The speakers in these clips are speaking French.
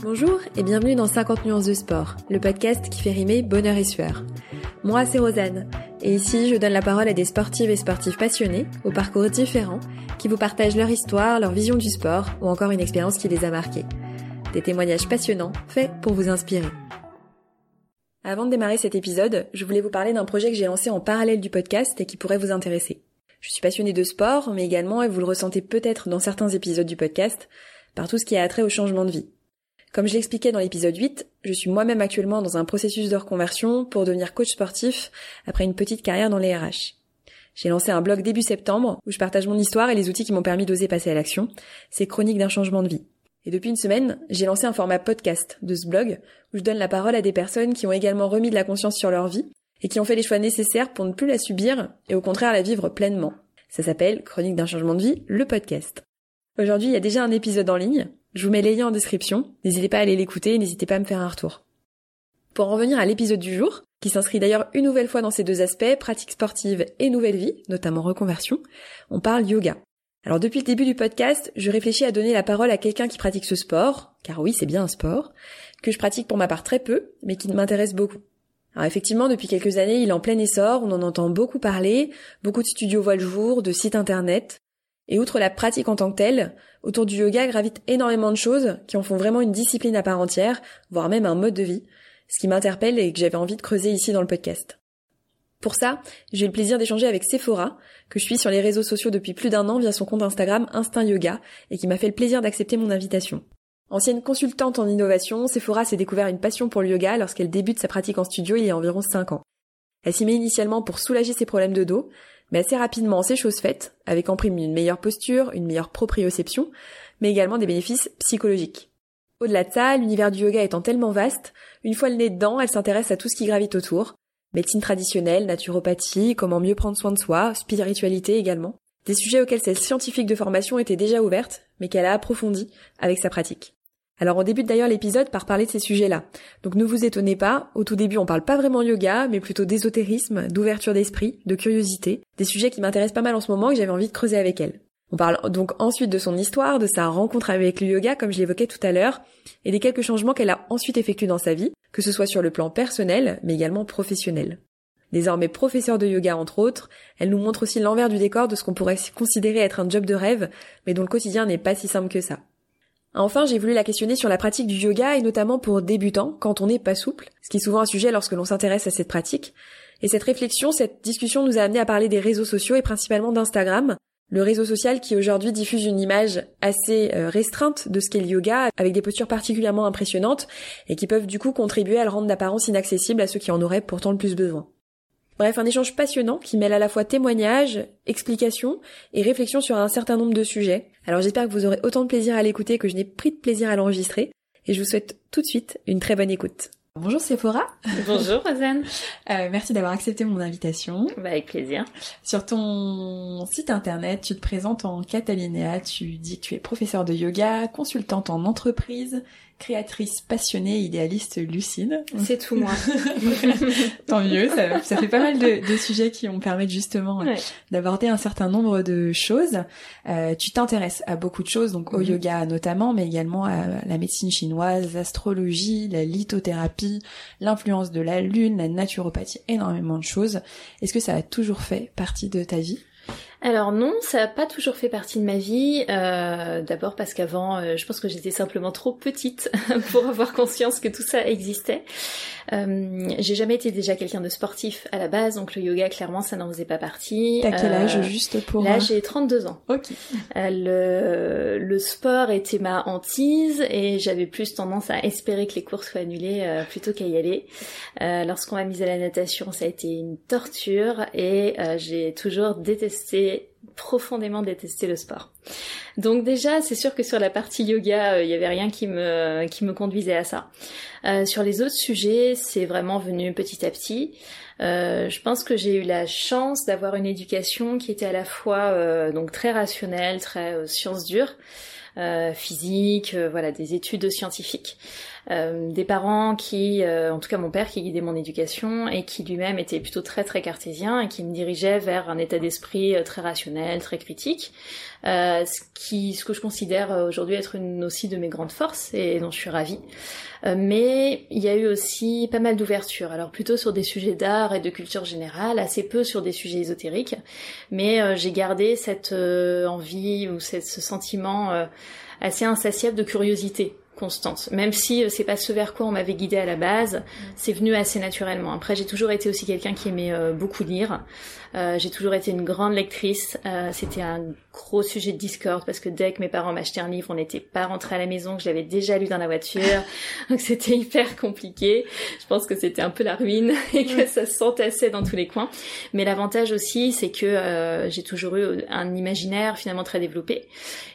Bonjour et bienvenue dans 50 nuances de sport, le podcast qui fait rimer bonheur et sueur. Moi, c'est Rosanne, et ici, je donne la parole à des sportives et sportifs passionnés, aux parcours différents, qui vous partagent leur histoire, leur vision du sport, ou encore une expérience qui les a marqués. Des témoignages passionnants, faits pour vous inspirer. Avant de démarrer cet épisode, je voulais vous parler d'un projet que j'ai lancé en parallèle du podcast et qui pourrait vous intéresser. Je suis passionnée de sport, mais également, et vous le ressentez peut-être dans certains épisodes du podcast, par tout ce qui a trait au changement de vie. Comme je l'expliquais dans l'épisode 8, je suis moi-même actuellement dans un processus de reconversion pour devenir coach sportif après une petite carrière dans les RH. J'ai lancé un blog début septembre où je partage mon histoire et les outils qui m'ont permis d'oser passer à l'action. C'est chronique d'un changement de vie. Et depuis une semaine, j'ai lancé un format podcast de ce blog où je donne la parole à des personnes qui ont également remis de la conscience sur leur vie et qui ont fait les choix nécessaires pour ne plus la subir et au contraire la vivre pleinement. Ça s'appelle Chronique d'un changement de vie, le podcast. Aujourd'hui, il y a déjà un épisode en ligne. Je vous mets les liens en description. N'hésitez pas à aller l'écouter, n'hésitez pas à me faire un retour. Pour en revenir à l'épisode du jour, qui s'inscrit d'ailleurs une nouvelle fois dans ces deux aspects, pratique sportive et nouvelle vie, notamment reconversion, on parle yoga. Alors depuis le début du podcast, je réfléchis à donner la parole à quelqu'un qui pratique ce sport, car oui, c'est bien un sport, que je pratique pour ma part très peu, mais qui m'intéresse beaucoup. Alors effectivement, depuis quelques années, il est en plein essor, on en entend beaucoup parler, beaucoup de studios voient le jour, de sites internet, et outre la pratique en tant que telle, autour du yoga gravitent énormément de choses qui en font vraiment une discipline à part entière, voire même un mode de vie, ce qui m'interpelle et que j'avais envie de creuser ici dans le podcast. Pour ça, j'ai eu le plaisir d'échanger avec Sephora, que je suis sur les réseaux sociaux depuis plus d'un an via son compte Instagram Instinct Yoga, et qui m'a fait le plaisir d'accepter mon invitation. Ancienne consultante en innovation, Sephora s'est découvert une passion pour le yoga lorsqu'elle débute sa pratique en studio il y a environ 5 ans. Elle s'y met initialement pour soulager ses problèmes de dos, mais assez rapidement, c'est chose faite, avec en prime une meilleure posture, une meilleure proprioception, mais également des bénéfices psychologiques. Au-delà de ça, l'univers du yoga étant tellement vaste, une fois le nez dedans, elle s'intéresse à tout ce qui gravite autour. Médecine traditionnelle, naturopathie, comment mieux prendre soin de soi, spiritualité également. Des sujets auxquels ses scientifiques de formation étaient déjà ouvertes, mais qu'elle a approfondis avec sa pratique. Alors on débute d'ailleurs l'épisode par parler de ces sujets-là. Donc ne vous étonnez pas, au tout début on parle pas vraiment yoga, mais plutôt d'ésotérisme, d'ouverture d'esprit, de curiosité, des sujets qui m'intéressent pas mal en ce moment et que j'avais envie de creuser avec elle. On parle donc ensuite de son histoire, de sa rencontre avec le yoga comme je l'évoquais tout à l'heure, et des quelques changements qu'elle a ensuite effectués dans sa vie, que ce soit sur le plan personnel, mais également professionnel. Désormais professeure de yoga entre autres, elle nous montre aussi l'envers du décor de ce qu'on pourrait considérer être un job de rêve, mais dont le quotidien n'est pas si simple que ça. Enfin, j'ai voulu la questionner sur la pratique du yoga et notamment pour débutants, quand on n'est pas souple, ce qui est souvent un sujet lorsque l'on s'intéresse à cette pratique. Et cette réflexion, cette discussion nous a amené à parler des réseaux sociaux et principalement d'Instagram, le réseau social qui aujourd'hui diffuse une image assez euh, restreinte de ce qu'est le yoga, avec des postures particulièrement impressionnantes et qui peuvent du coup contribuer à le rendre d'apparence inaccessible à ceux qui en auraient pourtant le plus besoin. Bref, un échange passionnant qui mêle à la fois témoignages, explications et réflexions sur un certain nombre de sujets. Alors j'espère que vous aurez autant de plaisir à l'écouter que je n'ai pris de plaisir à l'enregistrer et je vous souhaite tout de suite une très bonne écoute. Bonjour Sephora. Bonjour Rosanne. Euh, merci d'avoir accepté mon invitation. Bah, avec plaisir. Sur ton site internet, tu te présentes en Catalinéa, tu dis que tu es professeur de yoga, consultante en entreprise, créatrice passionnée, idéaliste, lucide. C'est tout moi. Tant mieux, ça, ça, fait pas mal de, de sujets qui vont permettre justement euh, d'aborder un certain nombre de choses. Euh, tu t'intéresses à beaucoup de choses, donc au mhm. yoga notamment, mais également à la médecine chinoise, l'astrologie, la lithothérapie, l'influence de la lune, la naturopathie, énormément de choses. Est-ce que ça a toujours fait partie de ta vie? Alors non, ça n'a pas toujours fait partie de ma vie. Euh, D'abord parce qu'avant, euh, je pense que j'étais simplement trop petite pour avoir conscience que tout ça existait. Euh, j'ai jamais été déjà quelqu'un de sportif à la base, donc le yoga, clairement, ça n'en faisait pas partie. T'as quel âge, euh, juste pour... Là, j'ai 32 ans. Ok. Le, le sport était ma hantise et j'avais plus tendance à espérer que les cours soient annulés plutôt qu'à y aller. Lorsqu'on m'a mise à la natation, ça a été une torture et j'ai toujours détesté profondément détesté le sport. Donc déjà, c'est sûr que sur la partie yoga, il n'y avait rien qui me qui me conduisait à ça. Euh, sur les autres sujets, c'est vraiment venu petit à petit. Euh, je pense que j'ai eu la chance d'avoir une éducation qui était à la fois euh, donc très rationnelle, très sciences dures, physique, voilà, des études scientifiques. Euh, des parents qui, euh, en tout cas mon père qui guidait mon éducation et qui lui-même était plutôt très très cartésien et qui me dirigeait vers un état d'esprit euh, très rationnel, très critique. euh, ce qui, ce que je considère aujourd'hui être une aussi de mes grandes forces et dont je suis ravie. Euh, mais il y a eu aussi pas mal d'ouverture, alors plutôt sur des sujets d'art et de culture générale, assez peu sur des sujets ésotériques, mais euh, j'ai gardé cette envie ou ce sentiment assez insatiable de curiosité constante. Même si c'est pas ce vers quoi on m'avait guidé à la base, c'est venu assez naturellement. Après, j'ai toujours été aussi quelqu'un qui aimait beaucoup lire. Euh, j'ai toujours été une grande lectrice. Euh, c'était un gros sujet de discorde parce que dès que mes parents m'achetaient un livre, on n'était pas rentré à la maison, que je l'avais déjà lu dans la voiture. Donc c'était hyper compliqué. Je pense que c'était un peu la ruine et que ça s'entassait dans tous les coins. Mais l'avantage aussi, c'est que euh, j'ai toujours eu un imaginaire finalement très développé.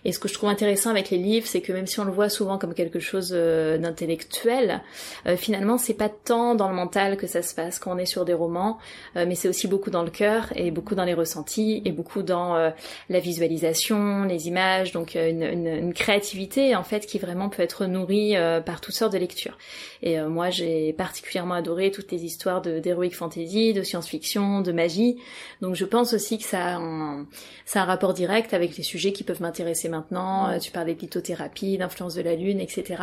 Et ce que je trouve intéressant avec les livres, c'est que même si on le voit souvent comme quelque chose euh, d'intellectuel, euh, finalement c'est pas tant dans le mental que ça se passe quand on est sur des romans, mais c'est aussi beaucoup dans le cœur et beaucoup dans les ressentis et beaucoup dans euh, la visualisation, les images, donc euh, une, créativité en fait qui vraiment peut être nourrie euh, par toutes sortes de lectures. Et moi j'ai particulièrement adoré toutes les histoires d'heroic fantasy, de science-fiction, de magie. Donc je pense aussi que ça a un, rapport direct avec les sujets qui peuvent m'intéresser maintenant. tu parlais de lithothérapie, d'influence de la lune, etc.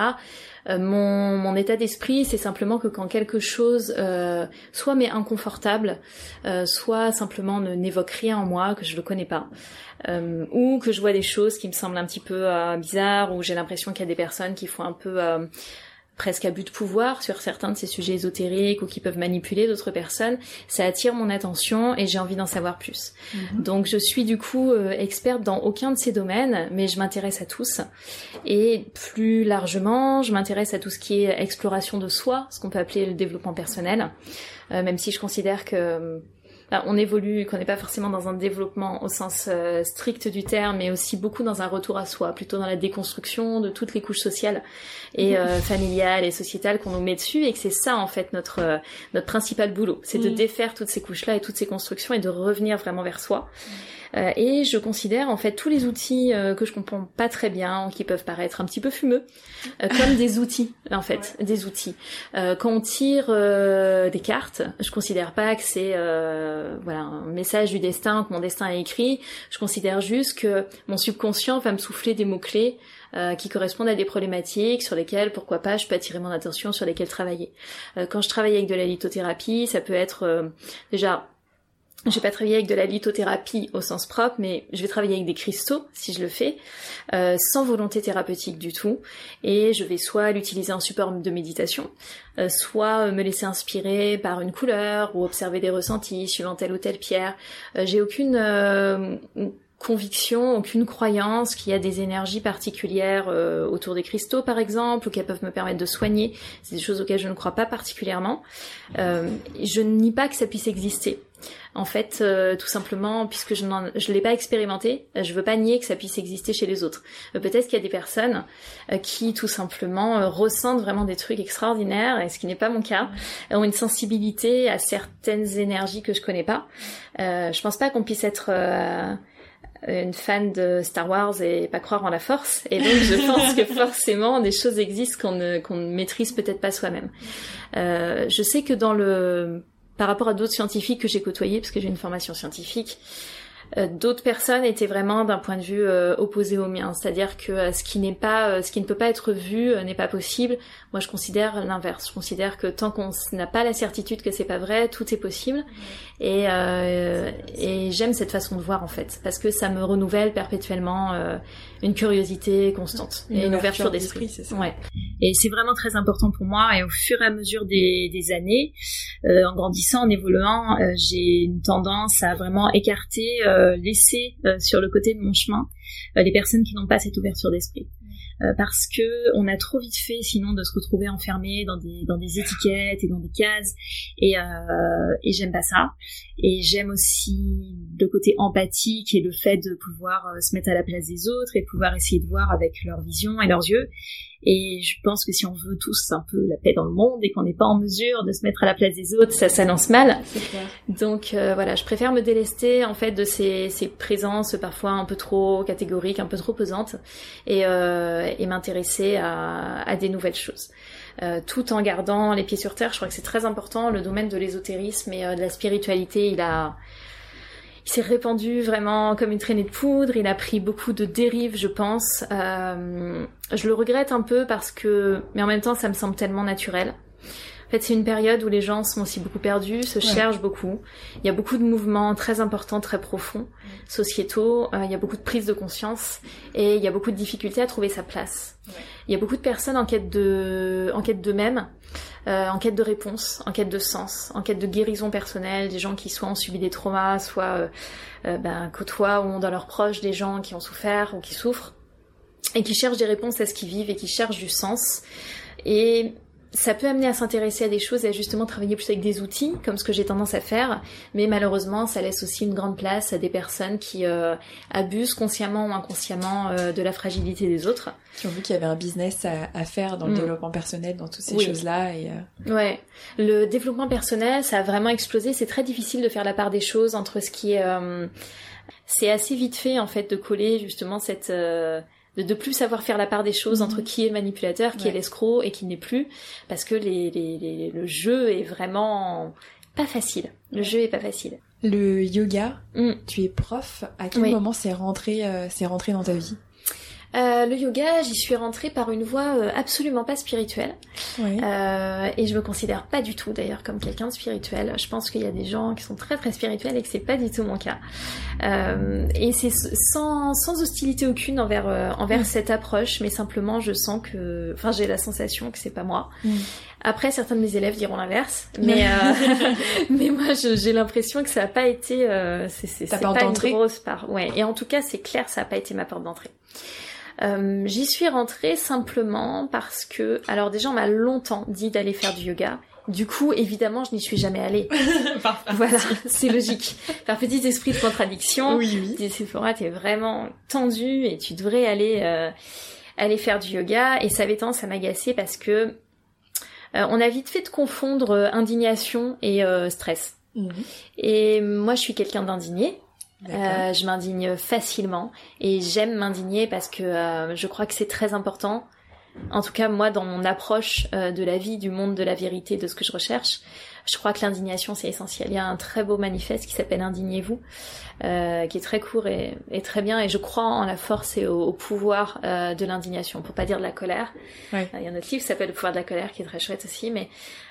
mon, mon état d'esprit, c'est simplement que quand quelque chose soit m'est inconfortable, soit simplement ne n'évoque rien en moi, que je le connais pas, euh, ou que je vois des choses qui me semblent un petit peu euh, bizarres, ou j'ai l'impression qu'il y a des personnes qui font un peu euh, presque à but de pouvoir sur certains de ces sujets ésotériques ou qui peuvent manipuler d'autres personnes, ça attire mon attention et j'ai envie d'en savoir plus. Mhm. Donc je suis du coup euh, experte dans aucun de ces domaines, mais je m'intéresse à tous. Et plus largement, je m'intéresse à tout ce qui est exploration de soi, ce qu'on peut appeler le développement personnel, euh, même si je considère que on évolue, qu'on n'est pas forcément dans un développement au sens euh, strict du terme, mais aussi beaucoup dans un retour à soi, plutôt dans la déconstruction de toutes les couches sociales et euh, familiales et sociétales qu'on nous met dessus, et que c'est ça en fait notre euh, notre principal boulot, c'est de défaire toutes ces couches-là et toutes ces constructions et de revenir vraiment vers soi. Euh, et je considère en fait tous les outils euh, que je comprends pas très bien, qui peuvent paraître un petit peu fumeux, euh, comme des outils en fait, des outils. quand on tire des cartes, je considère pas que c'est voilà un message du destin, que mon destin est écrit. Je considère juste que mon subconscient va me souffler des mots clés. qui correspondent à des problématiques sur lesquelles, pourquoi pas, je peux attirer mon attention, sur lesquelles travailler. quand je travaille avec de la lithothérapie, ça peut être déjà je vais pas travailler avec de la lithothérapie au sens propre, mais je vais travailler avec des cristaux si je le fais, euh, sans volonté thérapeutique du tout. Et je vais soit l'utiliser en support de méditation, euh, soit me laisser inspirer par une couleur ou observer des ressentis suivant telle ou telle pierre. Euh, j'ai aucune conviction, aucune croyance qu'il y a des énergies particulières euh, autour des cristaux par exemple, ou qu'elles peuvent me permettre de soigner. C'est des choses auxquelles je ne crois pas particulièrement. Euh, je ne nie pas que ça puisse exister. En fait, euh, tout simplement, puisque je ne je l'ai pas expérimenté, je veux pas nier que ça puisse exister chez les autres. Peut-être qu'il y a des personnes qui, tout simplement, ressentent vraiment des trucs extraordinaires, et ce qui n'est pas mon cas, ont une sensibilité à certaines énergies que je connais pas. je pense pas qu'on puisse être une fan de Star Wars et pas croire en la force. Et donc je pense que forcément des choses existent qu'on ne, qu'on ne maîtrise peut-être pas soi-même. Euh, je sais que dans le par rapport à d'autres scientifiques que j'ai côtoyés, parce que j'ai une formation scientifique, euh, d'autres personnes étaient vraiment d'un point de vue euh, opposé au mien, c'est-à-dire que euh, ce qui n'est pas, ce qui ne peut pas être vu n'est pas possible. Moi, je considère l'inverse. Je considère que tant qu'on n'a pas la certitude que c'est pas vrai, tout est possible. Et, et j'aime cette façon de voir en fait, parce que ça me renouvelle perpétuellement une curiosité constante et une ouverture d'esprit. c'est ça. Ouais. Et c'est vraiment très important pour moi. Et au fur et à mesure des, des années, en grandissant, en évoluant, j'ai une tendance à vraiment écarter euh, laisser euh, sur le côté de mon chemin euh, les personnes qui n'ont pas cette ouverture d'esprit. Parce que on a trop vite fait sinon de se retrouver enfermé dans des dans des étiquettes et dans des cases. Et et j'aime pas ça. Et j'aime aussi le côté empathique et le fait de pouvoir se mettre à la place des autres et pouvoir essayer de voir avec leur vision et leurs yeux et je pense que si on veut tous un peu la paix dans le monde et qu'on n'est pas en mesure de se mettre à la place des autres, ça s'annonce mal. Donc euh, voilà, je préfère me délester en fait de ces, ces présences parfois un peu trop catégoriques, un peu trop pesantes, et, euh, et m'intéresser à, à, des nouvelles choses. Euh, tout en gardant les pieds sur terre, je crois que c'est très important. Le domaine de l'ésotérisme et euh, de la spiritualité, il a il s'est répandu vraiment comme une traînée de poudre. Il a pris beaucoup de dérives, je pense. Euh, je le regrette un peu parce que, mais en même temps, ça me semble tellement naturel. En fait, c'est une période où les gens sont aussi beaucoup perdus, se cherchent beaucoup. Il y a beaucoup de mouvements très importants, très profonds, sociétaux. Euh, il y a beaucoup de prise de conscience et il y a beaucoup de difficultés à trouver sa place. Il y a beaucoup de personnes en quête de, en quête d'eux-mêmes, euh, en quête de réponse, en quête de sens, en quête de guérison personnelle, des gens qui soit ont subi des traumas, soit euh, euh, ben, côtoient ou ont dans leurs proches des gens qui ont souffert ou qui souffrent et qui cherchent des réponses à ce qu'ils vivent et qui cherchent du sens. Et ça peut amener à s'intéresser à des choses et à justement travailler plus avec des outils, comme ce que j'ai tendance à faire, mais malheureusement, ça laisse aussi une grande place à des personnes qui euh, abusent consciemment ou inconsciemment euh, de la fragilité des autres. Qui ont vu qu'il y avait un business à, faire dans le mm. développement personnel, dans toutes ces choses-là. Et euh... Ouais, le développement personnel, ça a vraiment explosé. C'est très difficile de faire la part des choses entre ce qui est... Euh, c'est assez vite fait, en fait, de coller justement cette de, plus savoir faire la part des choses entre mhm. qui est le manipulateur, qui est l'escroc et qui n'est plus, parce que les, les, le jeu est vraiment pas facile. Le jeu est pas facile. Le yoga, mm. tu es prof. À quel moment c'est rentré, euh, c'est rentré dans ta vie? Euh, le yoga, j'y suis rentrée par une voie euh, absolument pas spirituelle. Euh, et je me considère pas du tout d'ailleurs comme quelqu'un de spirituel. Je pense qu'il y a des gens qui sont très très spirituels et que c'est pas du tout mon cas. Euh, et c'est sans, sans hostilité aucune envers, euh, envers mm. cette approche, mais simplement je sens que... Enfin j'ai la sensation que c'est pas moi. Mm. Après, certains de mes élèves diront l'inverse, mais euh, mais moi, j'ai l'impression que ça n'a pas été, euh, c'est pas une grosse part. Ouais, et en tout cas, c'est clair, ça n'a pas été ma porte d'entrée. Euh, J'y suis rentrée simplement parce que, alors déjà, on m'a longtemps dit d'aller faire du yoga. Du coup, évidemment, je n'y suis jamais allée. voilà, c'est logique. Par petit esprit de contradiction, oui, oui. Sephora, t'es vraiment tendu et tu devrais aller euh, aller faire du yoga. Et ça avait tendance à m'agacer parce que euh, on a vite fait de confondre euh, indignation et stress. Mhm. Et moi, je suis quelqu'un d'indigné. Euh, je m'indigne facilement et j'aime m'indigner parce que euh, je crois que c'est très important. En tout cas, moi, dans mon approche euh, de la vie, du monde, de la vérité, de ce que je recherche, je crois que l'indignation, c'est essentiel. Il y a un très beau manifeste qui s'appelle Indignez-vous, euh, qui est très court et, et, très bien. Et je crois en la force et au, pouvoir euh, de l'indignation, pour pas dire de la colère. il y a un autre livre qui s'appelle Le pouvoir de la colère, qui est très chouette aussi. Mais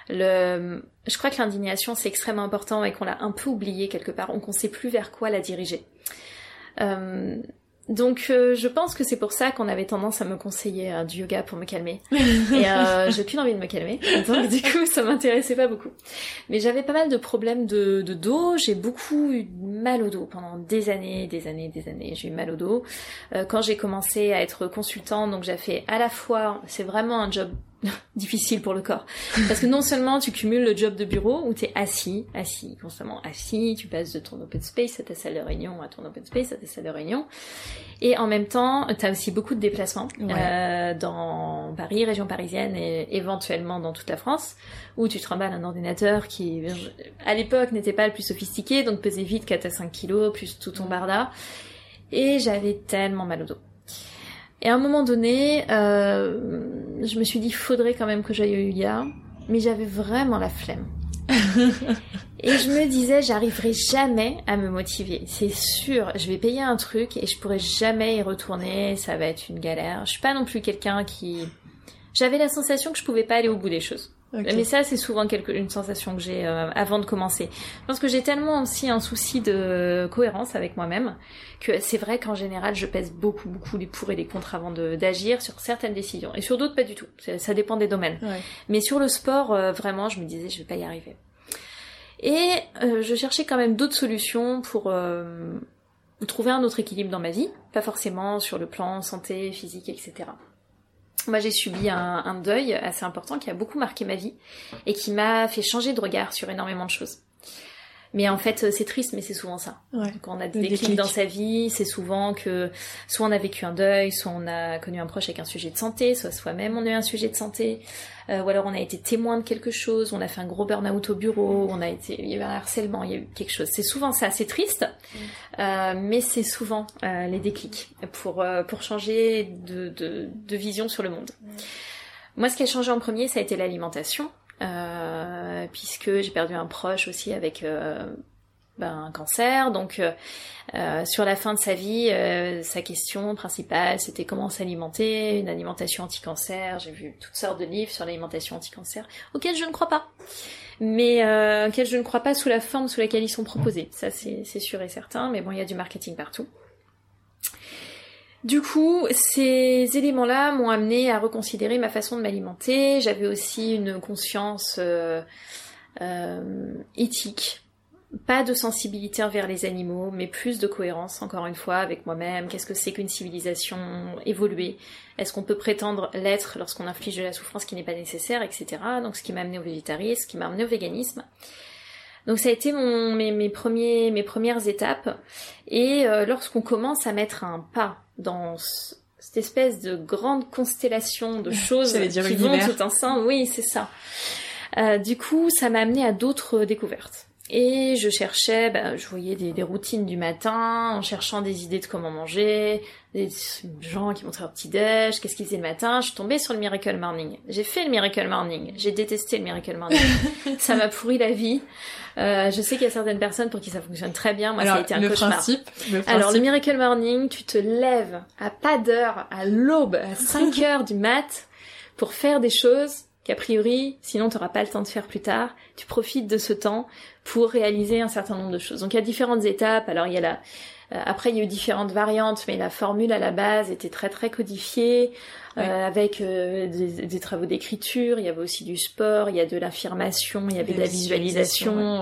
le, je crois que l'indignation, c'est extrêmement important et qu'on l'a un peu oublié quelque part, on qu'on sait plus vers quoi la diriger. Euh, donc euh, je pense que c'est pour ça qu'on avait tendance à me conseiller euh, du yoga pour me calmer. Et euh, j'ai plus envie de me calmer. Donc du coup ça m'intéressait pas beaucoup. Mais j'avais pas mal de problèmes de, de dos. J'ai beaucoup eu mal au dos pendant des années, des années, des années. J'ai eu mal au dos. Euh, quand j'ai commencé à être consultante, donc j'ai fait à la fois, c'est vraiment un job difficile pour le corps. Parce que non seulement tu cumules le job de bureau où tu es assis, assis, constamment assis, tu passes de ton open space à ta salle de réunion, à ton open space, à ta salle de réunion. Et en même temps, tu as aussi beaucoup de déplacements euh, dans Paris, région parisienne et éventuellement dans toute la France, où tu te remballes un ordinateur qui, à l'époque, n'était pas le plus sophistiqué, donc pesait vite 4 à 5 kilos, plus tout ton barda. Et j'avais tellement mal au dos. Et à un moment donné, euh, je me suis dit, faudrait quand même que j'aille au yoga, mais j'avais vraiment la flemme. et je me disais, j'arriverai jamais à me motiver. C'est sûr, je vais payer un truc et je pourrai jamais y retourner, ça va être une galère. Je suis pas non plus quelqu'un qui... J'avais la sensation que je pouvais pas aller au bout des choses. Mais ça, c'est souvent quelque, une sensation que j'ai euh, avant de commencer. Je pense que j'ai tellement aussi un souci de cohérence avec moi-même que c'est vrai qu'en général, je pèse beaucoup, beaucoup les pour et les contre avant d'agir sur certaines décisions. Et sur d'autres, pas du tout. Ça, dépend des domaines. Mais sur le sport, euh, vraiment, je me disais, je vais pas y arriver. Et euh, je cherchais quand même d'autres solutions pour trouver un autre équilibre dans ma vie. Pas forcément sur le plan santé, physique, etc. Moi, j'ai subi un, deuil assez important qui a beaucoup marqué ma vie et qui m'a fait changer de regard sur énormément de choses. Mais en fait, c'est triste, mais c'est souvent ça. Quand on a des déclics dans sa vie, c'est souvent que soit on a vécu un deuil, soit on a connu un proche avec un sujet de santé, soit soi-même on a eu un sujet de santé, euh, ou alors on a été témoin de quelque chose, on a fait un gros burn-out au bureau, on a été, il y a eu un harcèlement, il y a eu quelque chose. C'est souvent ça, c'est triste, euh, mais c'est souvent euh, les déclics pour pour changer de, de, de vision sur le monde. Moi, ce qui a changé en premier, ça a été l'alimentation. Euh, puisque j'ai perdu un proche aussi avec euh, ben, un cancer. Donc euh, sur la fin de sa vie, sa question principale, c'était comment s'alimenter, une alimentation anti-cancer. J'ai vu toutes sortes de livres sur l'alimentation anti-cancer, auxquels je ne crois pas mais euh, auxquels je ne crois pas sous la forme sous laquelle ils sont proposés. Ça, c'est sûr et certain, mais bon, il y a du marketing partout. Du coup, ces éléments-là m'ont amené à reconsidérer ma façon de m'alimenter. J'avais aussi une conscience euh, euh, éthique, pas de sensibilité envers les animaux, mais plus de cohérence, encore une fois, avec moi-même. Qu'est-ce que c'est qu'une civilisation évoluée? Est-ce qu'on peut prétendre l'être lorsqu'on inflige de la souffrance qui n'est pas nécessaire, etc. Donc, ce qui m'a amené au végétarisme, ce qui m'a amené au véganisme. Donc ça a été mon, mes, premiers, mes premières étapes. Et euh, lorsqu'on commence à mettre un pas dans cette espèce de grande constellation de choses qui vont tout ensemble, oui, c'est ça. Euh, du coup, ça m'a amené à d'autres découvertes. Et je cherchais, bah, je voyais des, des, routines du matin, en cherchant des idées de comment manger, des gens qui montraient leur petit déj, qu'est-ce qu'ils faisaient le matin. Je suis tombée sur le Miracle Morning. J'ai fait le Miracle Morning. J'ai détesté le Miracle Morning. ça m'a pourri la vie. Euh, je sais qu'il y a certaines personnes pour qui ça fonctionne très bien. Moi, ça a été un cauchemar. Principe, le principe. Alors, le Miracle Morning, tu te lèves à pas d'heure, à l'aube, à 5 heures du mat, pour faire des choses qu'a priori, sinon tu n'auras pas le temps de faire plus tard. Tu profites de ce temps pour réaliser un certain nombre de choses. Donc il y a différentes étapes. Alors il y a la euh, après, il y a eu différentes variantes, mais la formule à la base était très très codifiée, euh, avec euh, des, travaux d'écriture. Il y avait aussi du sport, il y a de l'affirmation, il y avait de la visualisation.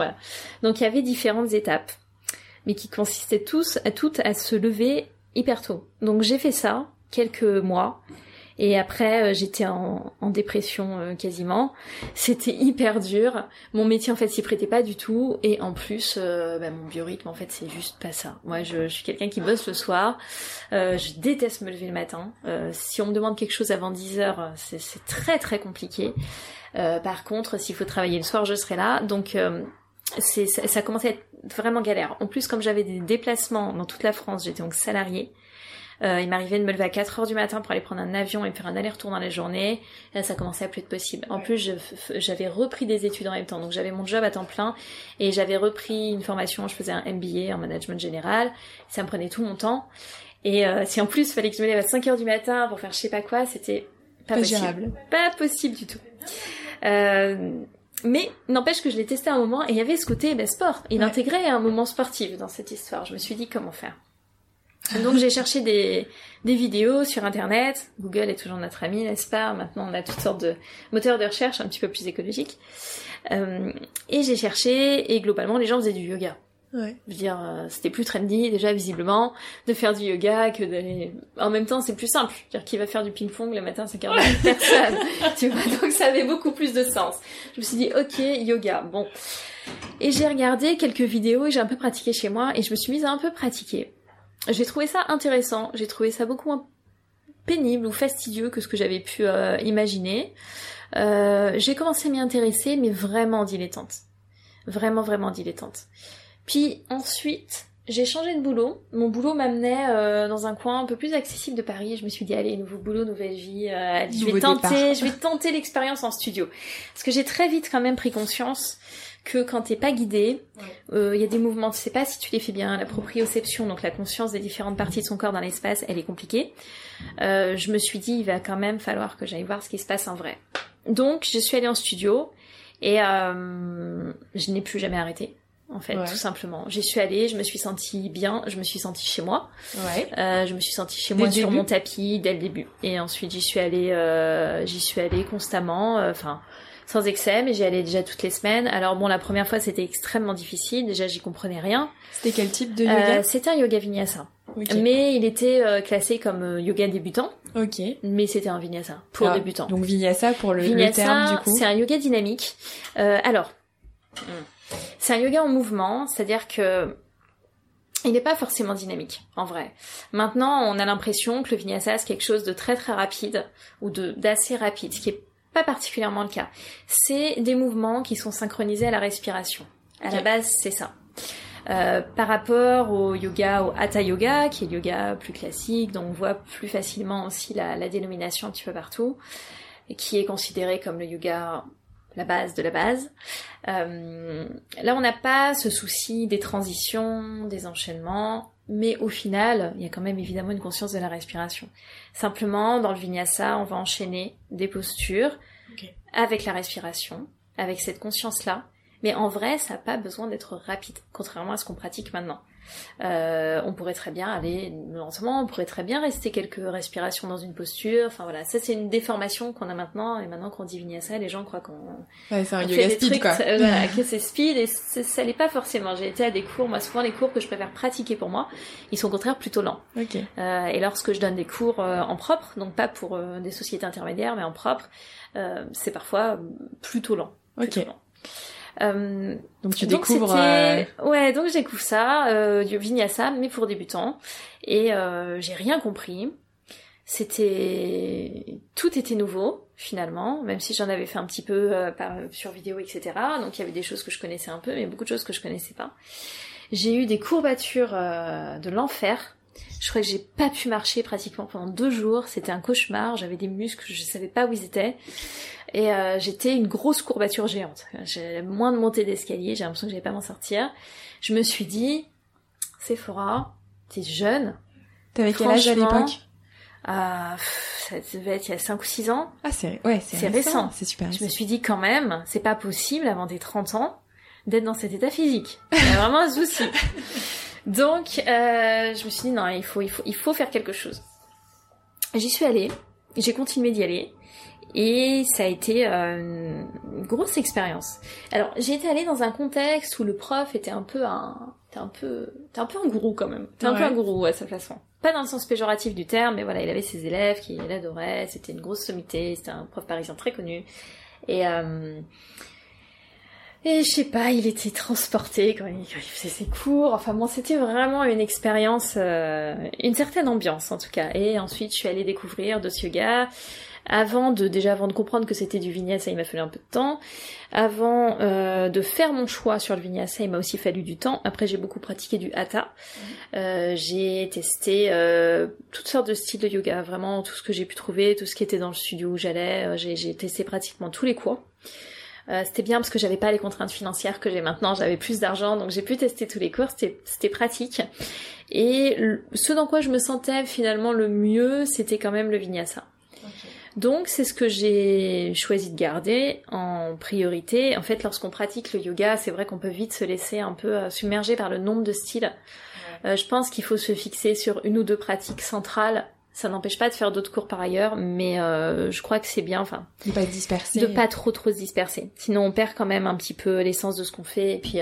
Donc il y avait différentes étapes, mais qui consistaient tous à toutes à se lever hyper tôt. Donc j'ai fait ça quelques mois. Et après, euh, j'étais en, dépression euh, quasiment. C'était hyper dur. Mon métier, en fait, s'y prêtait pas du tout. Et en plus, euh, bah, mon biorhythme, en fait, c'est juste pas ça. Moi, je, suis quelqu'un qui bosse le soir. je déteste me lever le matin. si on me demande quelque chose avant 10 heures, c'est très très compliqué. par contre, s'il faut travailler le soir, je serai là. Donc, c'est ça, ça commençait à être vraiment galère. En plus, comme j'avais des déplacements dans toute la France, j'étais donc salariée. Euh, il m'arrivait de me lever à 4 heures du matin pour aller prendre un avion et faire un aller-retour dans la journée. là, ça commençait à plus être possible. En plus, j'avais repris des études en même temps. Donc, j'avais mon job à temps plein et j'avais repris une formation. Je faisais un MBA en management général. Ça me prenait tout mon temps. Et euh, si en plus, il fallait que je me lève à 5 heures du matin pour faire je sais pas quoi, c'était pas, pas possible. Gérable. Pas possible du tout. Euh, mais n'empêche que je l'ai testé un moment et il y avait ce côté ben, sport. Il intégrait un moment sportif dans cette histoire. Je me suis dit comment faire? Donc j'ai cherché des, des vidéos sur internet. Google est toujours notre ami, n'est-ce pas? Maintenant on a toutes sortes de moteurs de recherche un petit peu plus écologiques. Euh, et j'ai cherché et globalement les gens faisaient du yoga. Ouais. Je veux dire, euh, c'était plus trendy déjà visiblement de faire du yoga que d'aller. En même temps, c'est plus simple. Je veux dire, qui va faire du ping-pong le matin à 5 heures Personne. tu vois, donc ça avait beaucoup plus de sens. Je me suis dit, ok, yoga. Bon. Et j'ai regardé quelques vidéos et j'ai un peu pratiqué chez moi et je me suis mise à un peu pratiquer. J'ai trouvé ça intéressant, j'ai trouvé ça beaucoup moins pénible ou fastidieux que ce que j'avais pu euh, imaginer. Euh, j'ai commencé à m'y intéresser, mais vraiment dilettante. Vraiment, vraiment dilettante. Puis ensuite, j'ai changé de boulot. Mon boulot m'amenait euh, dans un coin un peu plus accessible de Paris. Je me suis dit, allez, nouveau boulot, nouvelle vie. je vais tenter, je vais tenter l'expérience en studio. Parce que j'ai très vite quand même pris conscience que quand t'es pas guidé, euh, il y a des mouvements, tu sais pas si tu les fais bien, la proprioception, donc la conscience des différentes parties de son corps dans l'espace, elle est compliquée. Euh, je me suis dit, il va quand même falloir que j'aille voir ce qui se passe en vrai. Donc, je suis allée en studio et euh, je n'ai plus jamais arrêté. En fait, tout simplement. J'y suis allée, je me suis sentie bien, je me suis sentie chez moi. Ouais. je me suis sentie chez moi sur mon tapis dès le début. Et ensuite, j'y suis allée, j'y suis allée constamment. Enfin, sans excès, mais j'y allais déjà toutes les semaines. Alors bon, la première fois c'était extrêmement difficile, déjà j'y comprenais rien. C'était quel type de yoga? euh, C'était un yoga vinyasa. Mais il était euh, classé comme euh, yoga débutant. Ok. Mais c'était un vinyasa pour ah, débutants. Donc vinyasa pour le, vinyasa, terme du coup. C'est un yoga dynamique. alors, hmm. C'est un yoga en mouvement, c'est-à-dire que il n'est pas forcément dynamique, en vrai. Maintenant, on a l'impression que le vinyasa c'est quelque chose de très très rapide ou de d'assez rapide, ce qui est pas particulièrement le cas. C'est des mouvements qui sont synchronisés à la respiration. À la base, c'est ça. Euh, par rapport au yoga, au hatha yoga, qui est le yoga plus classique, dont on voit plus facilement aussi la, dénomination un petit peu partout, et qui est considéré comme le yoga la base de la base. Euh, là, on n'a pas ce souci des transitions, des enchaînements, mais au final, il y a quand même évidemment une conscience de la respiration. Simplement, dans le vinyasa, on va enchaîner des postures avec la respiration, avec cette conscience-là. Mais en vrai, ça n'a pas besoin d'être rapide, contrairement à ce qu'on pratique maintenant. Euh, on pourrait très bien aller lentement, on pourrait très bien rester quelques respirations dans une posture. Enfin voilà, ça c'est une déformation qu'on a maintenant. Et maintenant qu'on dit vinyasa, les gens croient qu'on ouais, c'est un yoga speed quoi. Euh, voilà, que c'est speed et ça l'est pas forcément. J'ai été à des cours, moi souvent les cours que je préfère pratiquer pour moi, ils sont au contraire plutôt lents. Okay. Euh, et lorsque je donne des cours euh, en propre, donc pas pour euh, des sociétés intermédiaires, mais en propre, c'est parfois plutôt lent. Ok. Euh, donc tu découvres. Euh... Ouais, donc j'ai découvre ça, euh, du vinyasa, mais pour débutants, et euh, j'ai rien compris. C'était tout était nouveau finalement, même si j'en avais fait un petit peu euh, par, sur vidéo, etc. Donc il y avait des choses que je connaissais un peu, mais beaucoup de choses que je connaissais pas. J'ai eu des courbatures euh, de l'enfer. Je crois que j'ai pas pu marcher pratiquement pendant deux jours. C'était un cauchemar. J'avais des muscles, je savais pas où ils étaient. Et euh, j'étais une grosse courbature géante. J'ai moins de montée d'escalier, j'ai l'impression que j'allais pas m'en sortir. Je me suis dit, Sephora, t'es jeune. T'avais quel âge à l'époque euh, ça devait être il y a 5 ou 6 ans. Ah, c'est ouais, c'est récent. C'est super. Je me suis dit quand même, c'est pas possible avant tes 30 ans d'être dans cet état physique. Il y a vraiment un souci. Donc, euh, je me suis dit non, il faut, il faut, il faut faire quelque chose. J'y suis allée. J'ai continué d'y aller. Et ça a été euh, une grosse expérience. Alors, j'ai été allée dans un contexte où le prof était un peu un, t'es un peu, t'es un peu un gourou quand même. T'es un peu un gourou à sa façon. Pas dans le sens péjoratif du terme, mais voilà, il avait ses élèves qui l'adoraient. C'était une grosse sommité. C'était un prof parisien très connu. Et euh, et je sais pas, il était transporté quand il, faisait ses cours. Enfin bon, c'était vraiment une expérience, euh, une certaine ambiance en tout cas. Et ensuite, je suis allée découvrir ce Yoga avant de déjà avant de comprendre que c'était du vinyasa, il m'a fallu un peu de temps. Avant euh, de faire mon choix sur le vinyasa, il m'a aussi fallu du temps. Après, j'ai beaucoup pratiqué du hatha. Euh, j'ai testé euh, toutes sortes de styles de yoga, vraiment tout ce que j'ai pu trouver, tout ce qui était dans le studio où j'allais. J'ai testé pratiquement tous les cours. Euh, c'était bien parce que j'avais pas les contraintes financières que j'ai maintenant, j'avais plus d'argent, donc j'ai pu tester tous les cours, c'était pratique. Et ce dans quoi je me sentais finalement le mieux, c'était quand même le vinyasa. Donc c'est ce que j'ai choisi de garder en priorité. En fait, lorsqu'on pratique le yoga, c'est vrai qu'on peut vite se laisser un peu euh, submerger par le nombre de styles. Euh, je pense qu'il faut se fixer sur une ou deux pratiques centrales. Ça n'empêche pas de faire d'autres cours par ailleurs, mais euh, je crois que c'est bien, enfin, de pas se disperser, de pas trop trop se disperser. Sinon, on perd quand même un petit peu l'essence de ce qu'on fait. Et puis,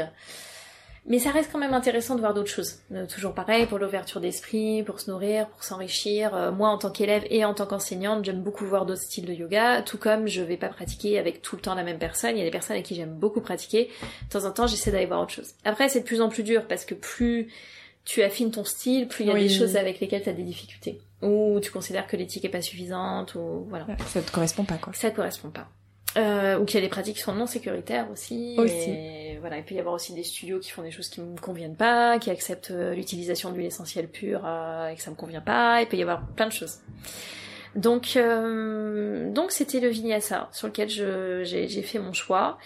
mais ça reste quand même intéressant de voir d'autres choses. Euh, toujours pareil, pour l'ouverture d'esprit, pour se nourrir, pour s'enrichir. Euh, moi, en tant qu'élève et en tant qu'enseignante, j'aime beaucoup voir d'autres styles de yoga, tout comme je vais pas pratiquer avec tout le temps la même personne. Il y a des personnes avec qui j'aime beaucoup pratiquer. De temps en temps, j'essaie d'aller voir autre chose. Après, c'est de plus en plus dur parce que plus tu affines ton style, plus il y a des choses avec lesquelles tu as des difficultés. Ou tu considères que l'éthique est pas suffisante, ou voilà. Ça te correspond pas, quoi. Ça te correspond pas. Euh, ou qu'il y a des pratiques qui sont non sécuritaires aussi. Aussi. Et voilà, il peut y avoir aussi des studios qui font des choses qui me conviennent pas, qui acceptent euh, l'utilisation d'huile essentielle pure euh, et que ça me convient pas. Il peut y avoir plein de choses. Donc, euh, donc c'était le vinyasa sur lequel j'ai fait mon choix.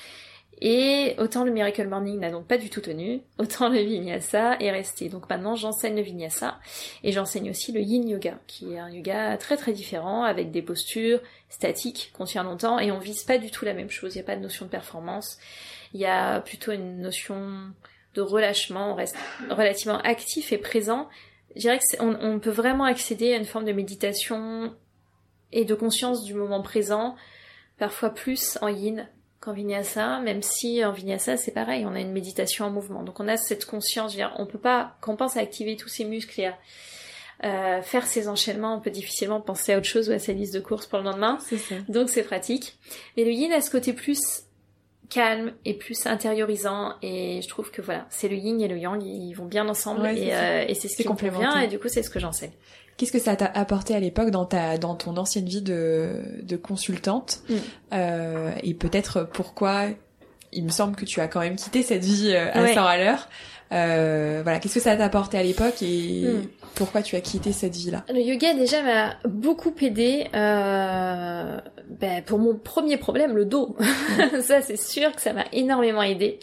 Et autant le Miracle Morning n'a donc pas du tout tenu, autant le Vinyasa est resté. Donc maintenant j'enseigne le Vinyasa et j'enseigne aussi le Yin Yoga, qui est un yoga très très différent avec des postures statiques qu'on tient longtemps et on vise pas du tout la même chose. Il n'y a pas de notion de performance, il y a plutôt une notion de relâchement, on reste relativement actif et présent. Je dirais qu'on on peut vraiment accéder à une forme de méditation et de conscience du moment présent, parfois plus en yin qu'en vinyasa, même si en vinyasa c'est pareil, on a une méditation en mouvement. Donc on a cette conscience, je veux dire, on peut pas, quand on pense à activer tous ces muscles et à euh, faire ces enchaînements, on peut difficilement penser à autre chose ou à sa liste de courses pour le lendemain. Donc c'est pratique. Mais le yin a ce côté plus calme et plus intériorisant et je trouve que voilà, c'est le yin et le yang, ils vont bien ensemble et, euh, et c'est ce qui me convient et du coup c'est ce que j'enseigne. Qu'est-ce que ça t'a apporté à l'époque dans ta dans ton ancienne vie de, de consultante mm. euh, et peut-être pourquoi il me semble que tu as quand même quitté cette vie à 100 à l'heure. voilà, qu'est-ce que ça t'a apporté à l'époque et hmm. pourquoi tu as quitté cette vie-là? Le yoga déjà m'a beaucoup aidé ben, pour mon premier problème, le dos. ça c'est sûr que ça m'a énormément aidé.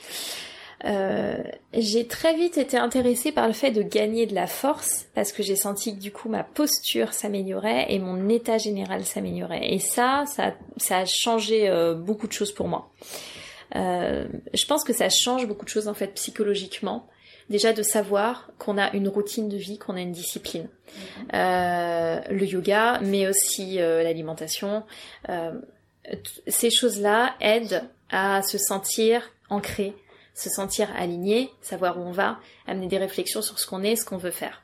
Euh, j'ai très vite été intéressée par le fait de gagner de la force parce que j'ai senti que du coup ma posture s'améliorait et mon état général s'améliorait. Et ça, ça, ça a changé euh, beaucoup de choses pour moi. Euh, je pense que ça change beaucoup de choses en fait psychologiquement. Déjà de savoir qu'on a une routine de vie, qu'on a une discipline. Euh, le yoga, mais aussi l'alimentation. ces choses-là aident à se sentir ancré, se sentir aligné, savoir où on va, amener des réflexions sur ce qu'on est, ce qu'on veut faire.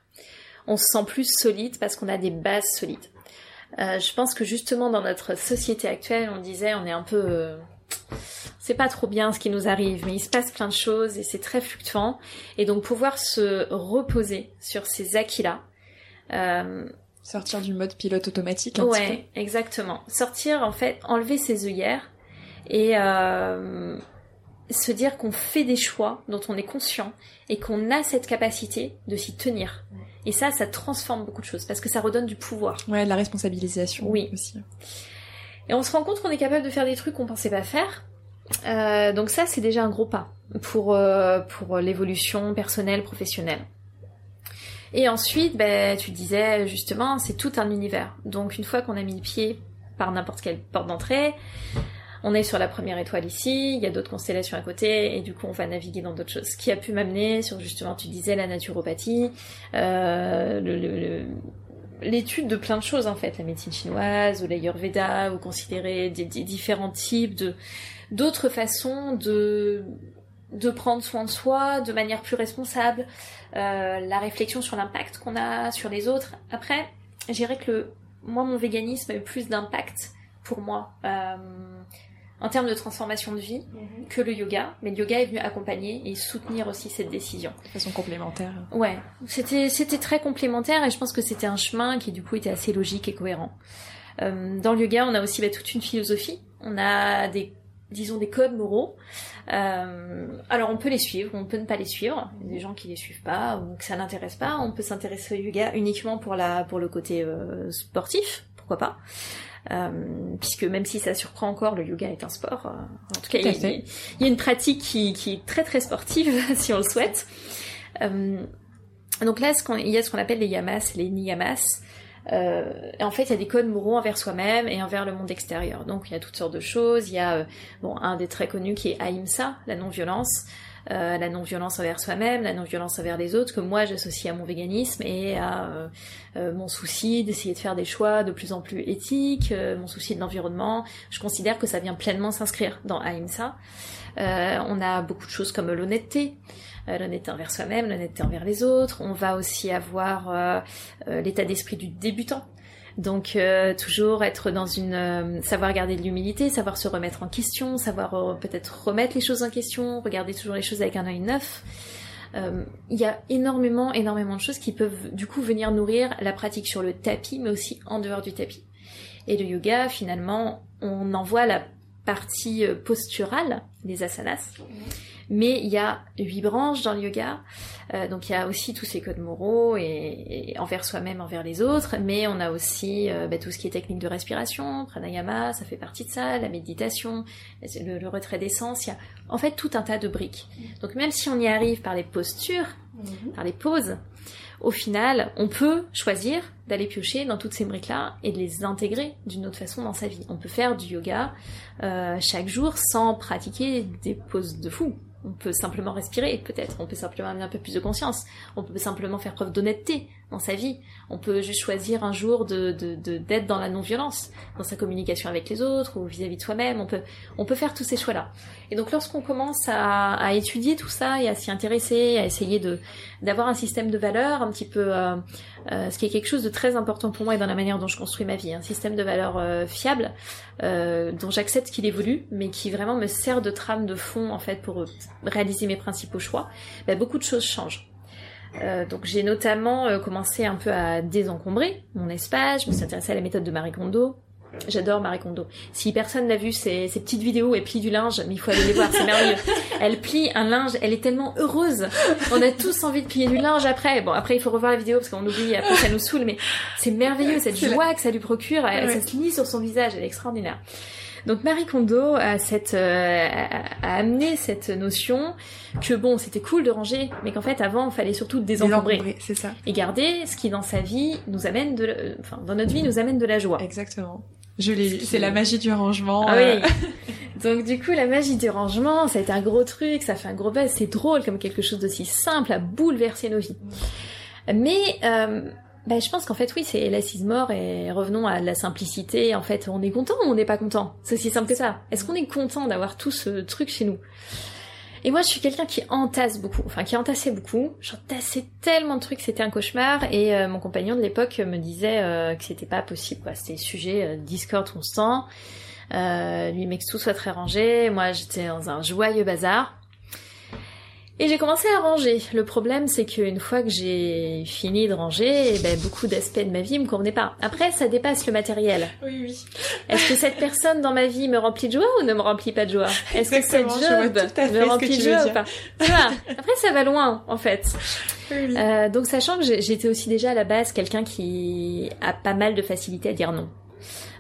On se sent plus solide parce qu'on a des bases solides. Euh, je pense que justement dans notre société actuelle, on disait on est un peu euh, c'est pas trop bien ce qui nous arrive, mais il se passe plein de choses et c'est très fluctuant. Et donc pouvoir se reposer sur ces acquis-là. Euh, Sortir du mode pilote automatique. Un ouais, exactement. Sortir en fait, enlever ses œillères et se dire qu'on fait des choix dont on est conscient et qu'on a cette capacité de s'y tenir. Et ça, ça transforme beaucoup de choses parce que ça redonne du pouvoir. Ouais, de la responsabilisation oui. aussi. Et on se rend compte qu'on est capable de faire des trucs qu'on pensait pas faire. Euh, donc ça, c'est déjà un gros pas pour euh, pour l'évolution personnelle, professionnelle. Et ensuite, ben, tu disais justement, c'est tout un univers. Donc une fois qu'on a mis le pied par n'importe quelle porte d'entrée, on est sur la première étoile ici, il y a d'autres constellations à côté, et du coup on va naviguer dans d'autres choses. Ce qui a pu m'amener sur justement, tu disais, la naturopathie, euh, l'étude de plein de choses en fait, la médecine chinoise ou l'ayurveda, ou considérer des, différents types d'autres façons de de prendre soin de soi de manière plus responsable, euh, la réflexion sur l'impact qu'on a sur les autres. Après, je dirais que le, moi mon véganisme a eu plus d'impact pour moi. Euh, en termes de transformation de vie mhm. que le yoga, mais le yoga est venu accompagner et soutenir aussi cette décision. De façon complémentaire. Ouais, c'était c'était très complémentaire et je pense que c'était un chemin qui du coup était assez logique et cohérent. Euh, dans le yoga, on a aussi bah, toute une philosophie, on a des disons des codes moraux. Euh, alors on peut les suivre, on peut ne pas les suivre. Il y a des gens qui les suivent pas ou que ça n'intéresse pas. On peut s'intéresser au yoga uniquement pour la pour le côté euh, sportif, pourquoi pas. Euh, puisque même si ça surprend encore, le yoga est un sport. Euh, en tout cas, il, y a une pratique qui, qui, est très très sportive, si on le souhaite. Euh, donc là, ce il y a ce qu'on appelle les yamas, les niyamas. Euh, en fait, il y a des codes moraux envers soi-même et envers le monde extérieur. Donc, il y a toutes sortes de choses. Il y a bon un des très connus qui est ahimsa, la non-violence. Euh, la non-violence envers soi-même, la non-violence envers les autres, que moi j'associe à mon véganisme et à euh, euh, mon souci d'essayer de faire des choix de plus en plus éthiques, mon souci de l'environnement. Je considère que ça vient pleinement s'inscrire dans Ahimsa. on a beaucoup de choses comme l'honnêteté, l'honnêteté envers soi-même, l'honnêteté envers les autres. On va aussi avoir l'état d'esprit du débutant. Donc euh, toujours être dans une euh, savoir garder de l'humilité, savoir se remettre en question, savoir euh, peut-être remettre les choses en question, regarder toujours les choses avec un œil neuf. Il y a énormément, énormément de choses qui peuvent du coup venir nourrir la pratique sur le tapis, mais aussi en dehors du tapis. Et le yoga, finalement, on en voit la partie posturale, les asanas. Mais il y a huit branches dans le yoga, euh, donc il y a aussi tous ces codes moraux et, envers soi-même, envers les autres. Mais on a aussi euh, bah, tout ce qui est technique de respiration, pranayama, ça fait partie de ça, la méditation, le, retrait d'essence. Il y a en fait tout un tas de briques. Donc même si on y arrive par les postures, mhm. par les poses, au final, on peut choisir d'aller piocher dans toutes ces briques-là et de les intégrer d'une autre façon dans sa vie. On peut faire du yoga euh, chaque jour sans pratiquer des poses de fou. On peut simplement respirer, peut-être. On peut simplement amener un peu plus de conscience. On peut simplement faire preuve d'honnêteté dans sa vie. On peut juste choisir un jour de, d'être dans la non-violence, dans sa communication avec les autres ou vis-à-vis de soi-même. On peut, faire tous ces choix-là. Et donc, lorsqu'on commence à, étudier tout ça et à s'y intéresser, à essayer d'avoir un système de valeurs un petit peu, euh, euh, ce qui est quelque chose de très important pour moi et dans la manière dont je construis ma vie, un système de valeurs euh, fiable, dont j'accepte qu'il évolue, mais qui vraiment me sert de trame de fond en fait pour réaliser mes principaux choix, bah, beaucoup de choses changent. Euh, donc j'ai notamment euh, commencé un peu à désencombrer mon espace, je me suis intéressée à la méthode de Marie Kondo, J'adore Marie Kondo. Si personne n'a vu ses, petites vidéos, elle plie du linge, mais il faut aller les voir, c'est merveilleux. Elle plie un linge, elle est tellement heureuse. On a tous envie de plier du linge après. Bon, après il faut revoir la vidéo parce qu'on oublie, après ça nous saoule, mais c'est merveilleux cette joie que ça lui procure. Ça se lit sur son visage, elle est extraordinaire. Donc Marie Kondo a, cette, euh, a, amené cette notion que bon, c'était cool de ranger, mais qu'en fait avant, il fallait surtout désencombrer. c'est ça. Et garder ce qui dans sa vie nous amène de, enfin dans notre vie nous amène de la joie. Exactement. Je l'ai, c'est la magie du rangement. Ah oui. Euh. Donc du coup, la magie du rangement, ça a été un gros truc, ça fait un gros buzz, c'est drôle comme quelque chose d'aussi simple à bouleverser nos vies. Mais euh, bah, je pense qu'en fait, oui, c'est l'assise mort et revenons à la simplicité. En fait, on est content ou on n'est pas content? C'est aussi simple que ça. Est-ce qu'on est content d'avoir tout ce truc chez nous? Et moi, je suis quelqu'un qui entasse beaucoup, enfin qui entassait beaucoup. J'entassais tellement de trucs, c'était un cauchemar. Et euh, mon compagnon de l'époque me disait euh, que c'était pas possible. Quoi. C'était sujet euh, Discord constant. Euh, lui, mec, tout soit très rangé. Moi, j'étais dans un joyeux bazar. Et j'ai commencé à ranger. Le problème, c'est qu'une fois que j'ai fini de ranger, eh ben, beaucoup d'aspects de ma vie me convenaient pas. Après, ça dépasse le matériel. Oui, oui. Est-ce que cette personne dans ma vie me remplit de joie ou ne me remplit pas de joie? Est-ce que cette job me remplit de joie ou pas? Après, ça va loin, en fait. Oui, euh, donc, sachant que j'étais aussi déjà à la base quelqu'un qui a pas mal de facilité à dire non.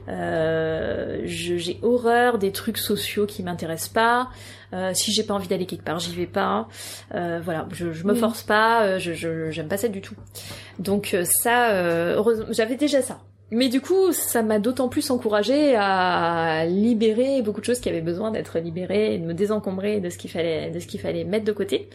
Euh, j'ai horreur des trucs sociaux qui m'intéressent pas. Euh, si j'ai pas envie d'aller quelque part, j'y vais pas. Euh, voilà, je, je me force pas. Euh, je j'aime pas ça du tout. Donc euh, ça, heureusement, j'avais déjà ça. Mais du coup, ça m'a d'autant plus encouragée à libérer beaucoup de choses qui avaient besoin d'être libérées et de me désencombrer de ce qu'il fallait, de ce qu'il fallait mettre de côté.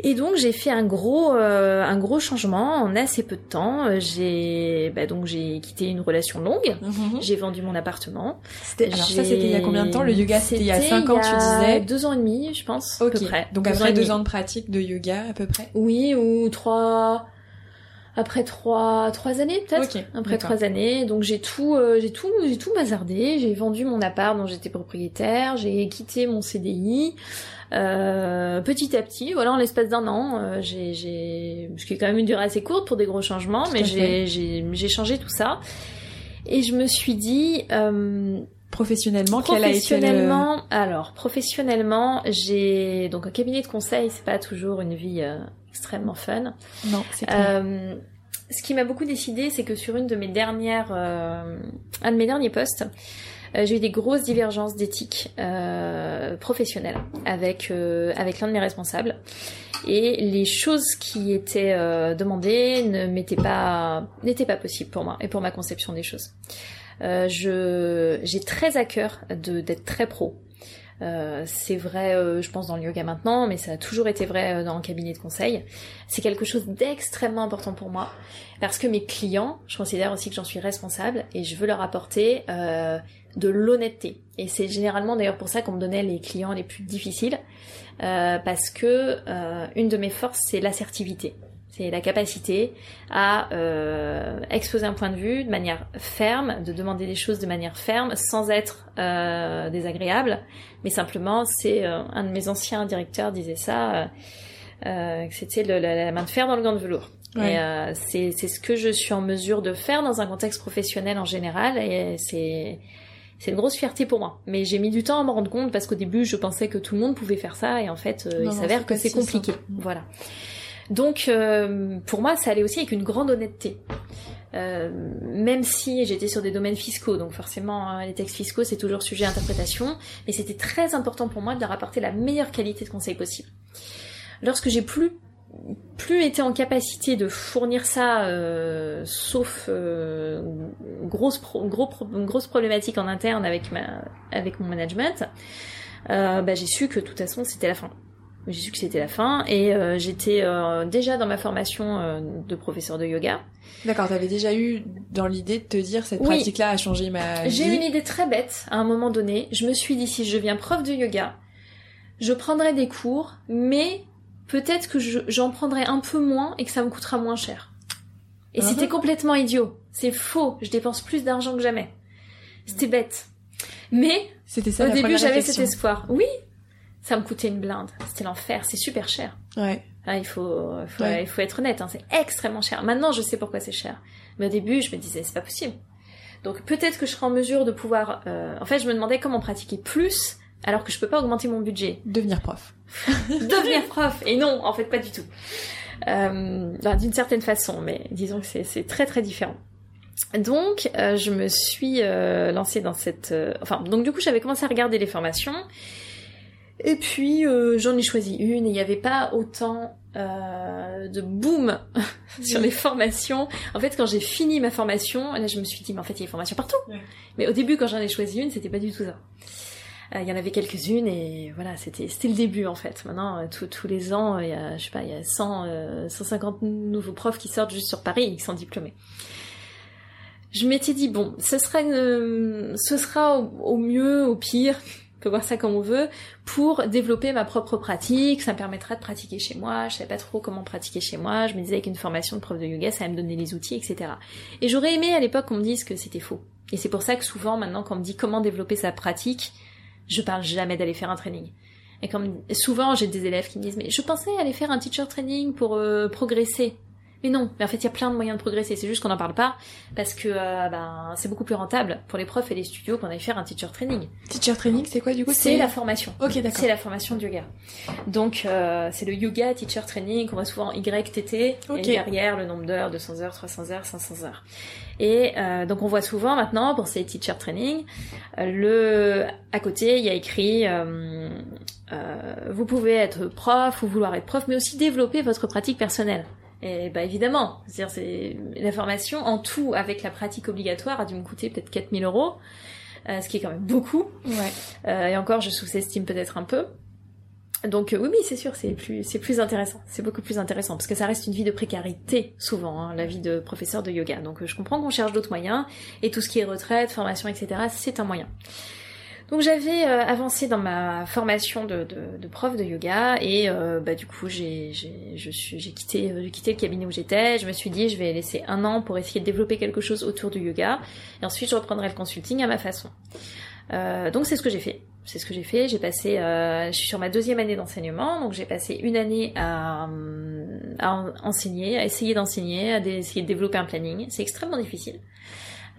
Et donc j'ai fait un gros euh, un gros changement en assez peu de temps. J'ai bah, donc j'ai quitté une relation longue. Mhm. J'ai vendu mon appartement. Alors ça c'était il y a combien de temps Le yoga? C'était il y a cinq ans tu disais? Deux ans et demi je pense. Ok. À peu près. Donc après deux ans de pratique de yoga à peu près? Oui ou trois après trois trois années peut-être. Après trois années donc j'ai tout euh, j'ai tout j'ai tout bazardé. J'ai vendu mon appart dont j'étais propriétaire. J'ai quitté mon CDI euh, petit à petit, voilà, en l'espace d'un an, euh, j'ai, j'ai, ce qui est quand même une durée assez courte pour des gros changements, mais j'ai, j'ai, j'ai changé tout ça. Et je me suis dit, euh, professionnellement, professionnellement, quel a été le... alors professionnellement, j'ai donc un cabinet de conseil, c'est pas toujours une vie euh, extrêmement fun. Non, c'est clair. Euh, ce qui m'a beaucoup décidé, c'est que sur une de mes dernières, euh, un de mes derniers postes, euh, j'ai eu des grosses divergences d'éthique euh, professionnelle avec euh, avec l'un de mes responsables et les choses qui étaient demandées ne m'étaient pas n'étaient pas possibles pour moi et pour ma conception des choses. Je j'ai très à cœur de d'être très pro. Euh, c'est vrai, je pense, dans le yoga maintenant, mais ça a toujours été vrai dans le cabinet de conseil. C'est quelque chose d'extrêmement important pour moi, parce que mes clients, je considère aussi que j'en suis responsable, et je veux leur apporter euh, de l'honnêteté. Et c'est généralement d'ailleurs pour ça qu'on me donnait les clients les plus difficiles, euh, parce que euh, une de mes forces c'est l'assertivité. C'est la capacité à euh, exposer un point de vue de manière ferme, de demander des choses de manière ferme, sans être euh, désagréable, mais simplement, c'est euh, un de mes anciens directeurs disait ça, que c'était la, la, main de fer dans le gant de velours. Et c'est ce que je suis en mesure de faire dans un contexte professionnel en général, et c'est c'est une grosse fierté pour moi. Mais j'ai mis du temps à me rendre compte parce qu'au début, je pensais que tout le monde pouvait faire ça et en fait, euh, il s'avère que c'est compliqué. Voilà. Donc, euh, pour moi, ça allait aussi avec une grande honnêteté. Euh, même si j'étais sur des domaines fiscaux, donc forcément hein, les textes fiscaux c'est toujours sujet à interprétation, mais c'était très important pour moi de leur apporter la meilleure qualité de conseil possible. Lorsque j'ai plus plus été en capacité de fournir ça, euh, sauf euh, grosse, gros, grosse problématique en interne avec, ma, avec mon management, bah, j'ai su que de toute façon c'était la fin. J'ai su que c'était la fin et euh, j'étais euh, déjà dans ma formation euh, de professeur de yoga. D'accord, t'avais déjà eu dans l'idée de te dire cette pratique-là a changé ma vie. J'ai eu une idée très bête à un moment donné. Je me suis dit si je deviens prof de yoga, je prendrai des cours, mais peut-être que j'en prendrai un peu moins et que ça me coûtera moins cher. Et c'était uh-huh. complètement idiot. C'est faux. Je dépense plus d'argent que jamais. C'était bête. Mais c'était ça, au début, j'avais cet espoir. Oui, ça me coûtait une blinde. C'était l'enfer. C'est super cher. Ouais. Ah, il faut, il faut être honnête. Hein. C'est extrêmement cher. Maintenant, je sais pourquoi c'est cher. Mais au début, je me disais, c'est pas possible. Donc peut-être que je serai en mesure de pouvoir... en fait, je me demandais comment pratiquer plus alors que je peux pas augmenter mon budget. Devenir prof. Devenir prof. Et non, en fait, pas du tout. Euh, D'une certaine façon, mais disons que c'est très très différent. Donc, euh, je me suis euh, lancée dans cette... Euh, enfin, donc du coup, j'avais commencé à regarder les formations. Et puis, euh, j'en ai choisi une et il n'y avait pas autant de boom sur les formations. En fait, quand j'ai fini ma formation, là, je me suis dit, mais en fait, il y a des formations partout. Mais au début, quand j'en ai choisi une, c'était pas du tout ça. Il y en avait quelques-unes et voilà, c'était c'était le début en fait. Maintenant, tous les ans, il y a je sais pas, il y a 100 150 nouveaux profs qui sortent juste sur Paris et qui sont diplômés je m'étais dit bon, ce sera une, ce sera au, mieux, au pire, on peut voir ça comme on veut, pour développer ma propre pratique, ça me permettra de pratiquer chez moi, je savais pas trop comment pratiquer chez moi, je me disais qu'une formation de prof de yoga, ça allait me donner les outils, etc. Et j'aurais aimé à l'époque qu'on me dise que c'était faux. Et c'est pour ça que souvent maintenant quand on me dit comment développer sa pratique, je parle jamais d'aller faire un training. Et comme souvent j'ai des élèves qui me disent mais je pensais aller faire un teacher training pour euh, progresser. Mais non, mais en fait, il y a plein de moyens de progresser. C'est juste qu'on n'en parle pas parce que euh, ben, c'est beaucoup plus rentable pour les profs et les studios qu'on aille faire un teacher training. Teacher training, c'est quoi du coup C'est la formation. Ok, d'accord. C'est la formation de yoga. Donc, euh, c'est le yoga teacher training qu'on voit souvent YTT. Et derrière, le nombre d'heures, 200 heures, 300 heures, 500 heures. Et euh, donc, on voit souvent maintenant pour ces teacher training, le à côté, il y a écrit vous pouvez être prof ou vouloir être prof, mais aussi développer votre pratique personnelle. Et bah évidemment, c'est-à-dire c'est la formation en tout avec la pratique obligatoire a dû me coûter peut-être 4000 euros, euh, ce qui est quand même beaucoup. Ouais. Euh, et encore, je sous-estime peut-être un peu. Donc euh, oui, oui, c'est sûr, c'est plus, c'est plus intéressant, c'est beaucoup plus intéressant parce que ça reste une vie de précarité souvent, hein, la vie de professeur de yoga. Donc je comprends qu'on cherche d'autres moyens et tout ce qui est retraite, formation, etc. C'est un moyen. Donc j'avais euh, avancé dans ma formation de, de, de prof de yoga et euh, bah, du coup j'ai quitté euh, quitté le cabinet où j'étais. Je me suis dit je vais laisser un an pour essayer de développer quelque chose autour du yoga et ensuite je reprendrai le consulting à ma façon. donc c'est ce que j'ai fait. C'est ce que j'ai fait. J'ai passé, je suis sur ma deuxième année d'enseignement, donc j'ai passé une année à, à enseigner, à essayer d'enseigner, à essayer de développer un planning. C'est extrêmement difficile.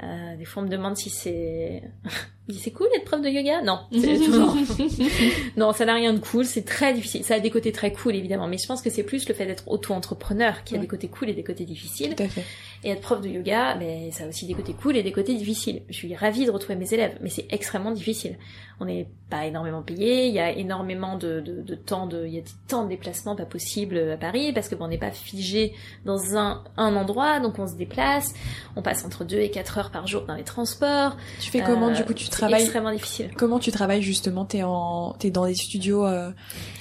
Euh, des fois, on me demande si c'est c'est cool d'être prof de yoga? Non, non, ça n'a rien de cool. C'est très difficile. Ça a des côtés très cool évidemment, mais je pense que c'est plus le fait d'être auto-entrepreneur qui a des côtés cool et des côtés difficiles. Tout à fait. Et être prof de yoga, mais ça a aussi des côtés cool et des côtés difficiles. Je suis ravie de retrouver mes élèves, mais c'est extrêmement difficile. On n'est pas énormément payé, il y a énormément de, de, de temps de, il y a des temps de déplacement pas possible à Paris parce que bon, on n'est pas figé dans un, un endroit, donc on se déplace, on passe entre deux et quatre heures par jour dans les transports. Tu fais comment du coup tu travailles extrêmement difficile. Comment tu travailles justement T'es en, t'es dans des studios euh...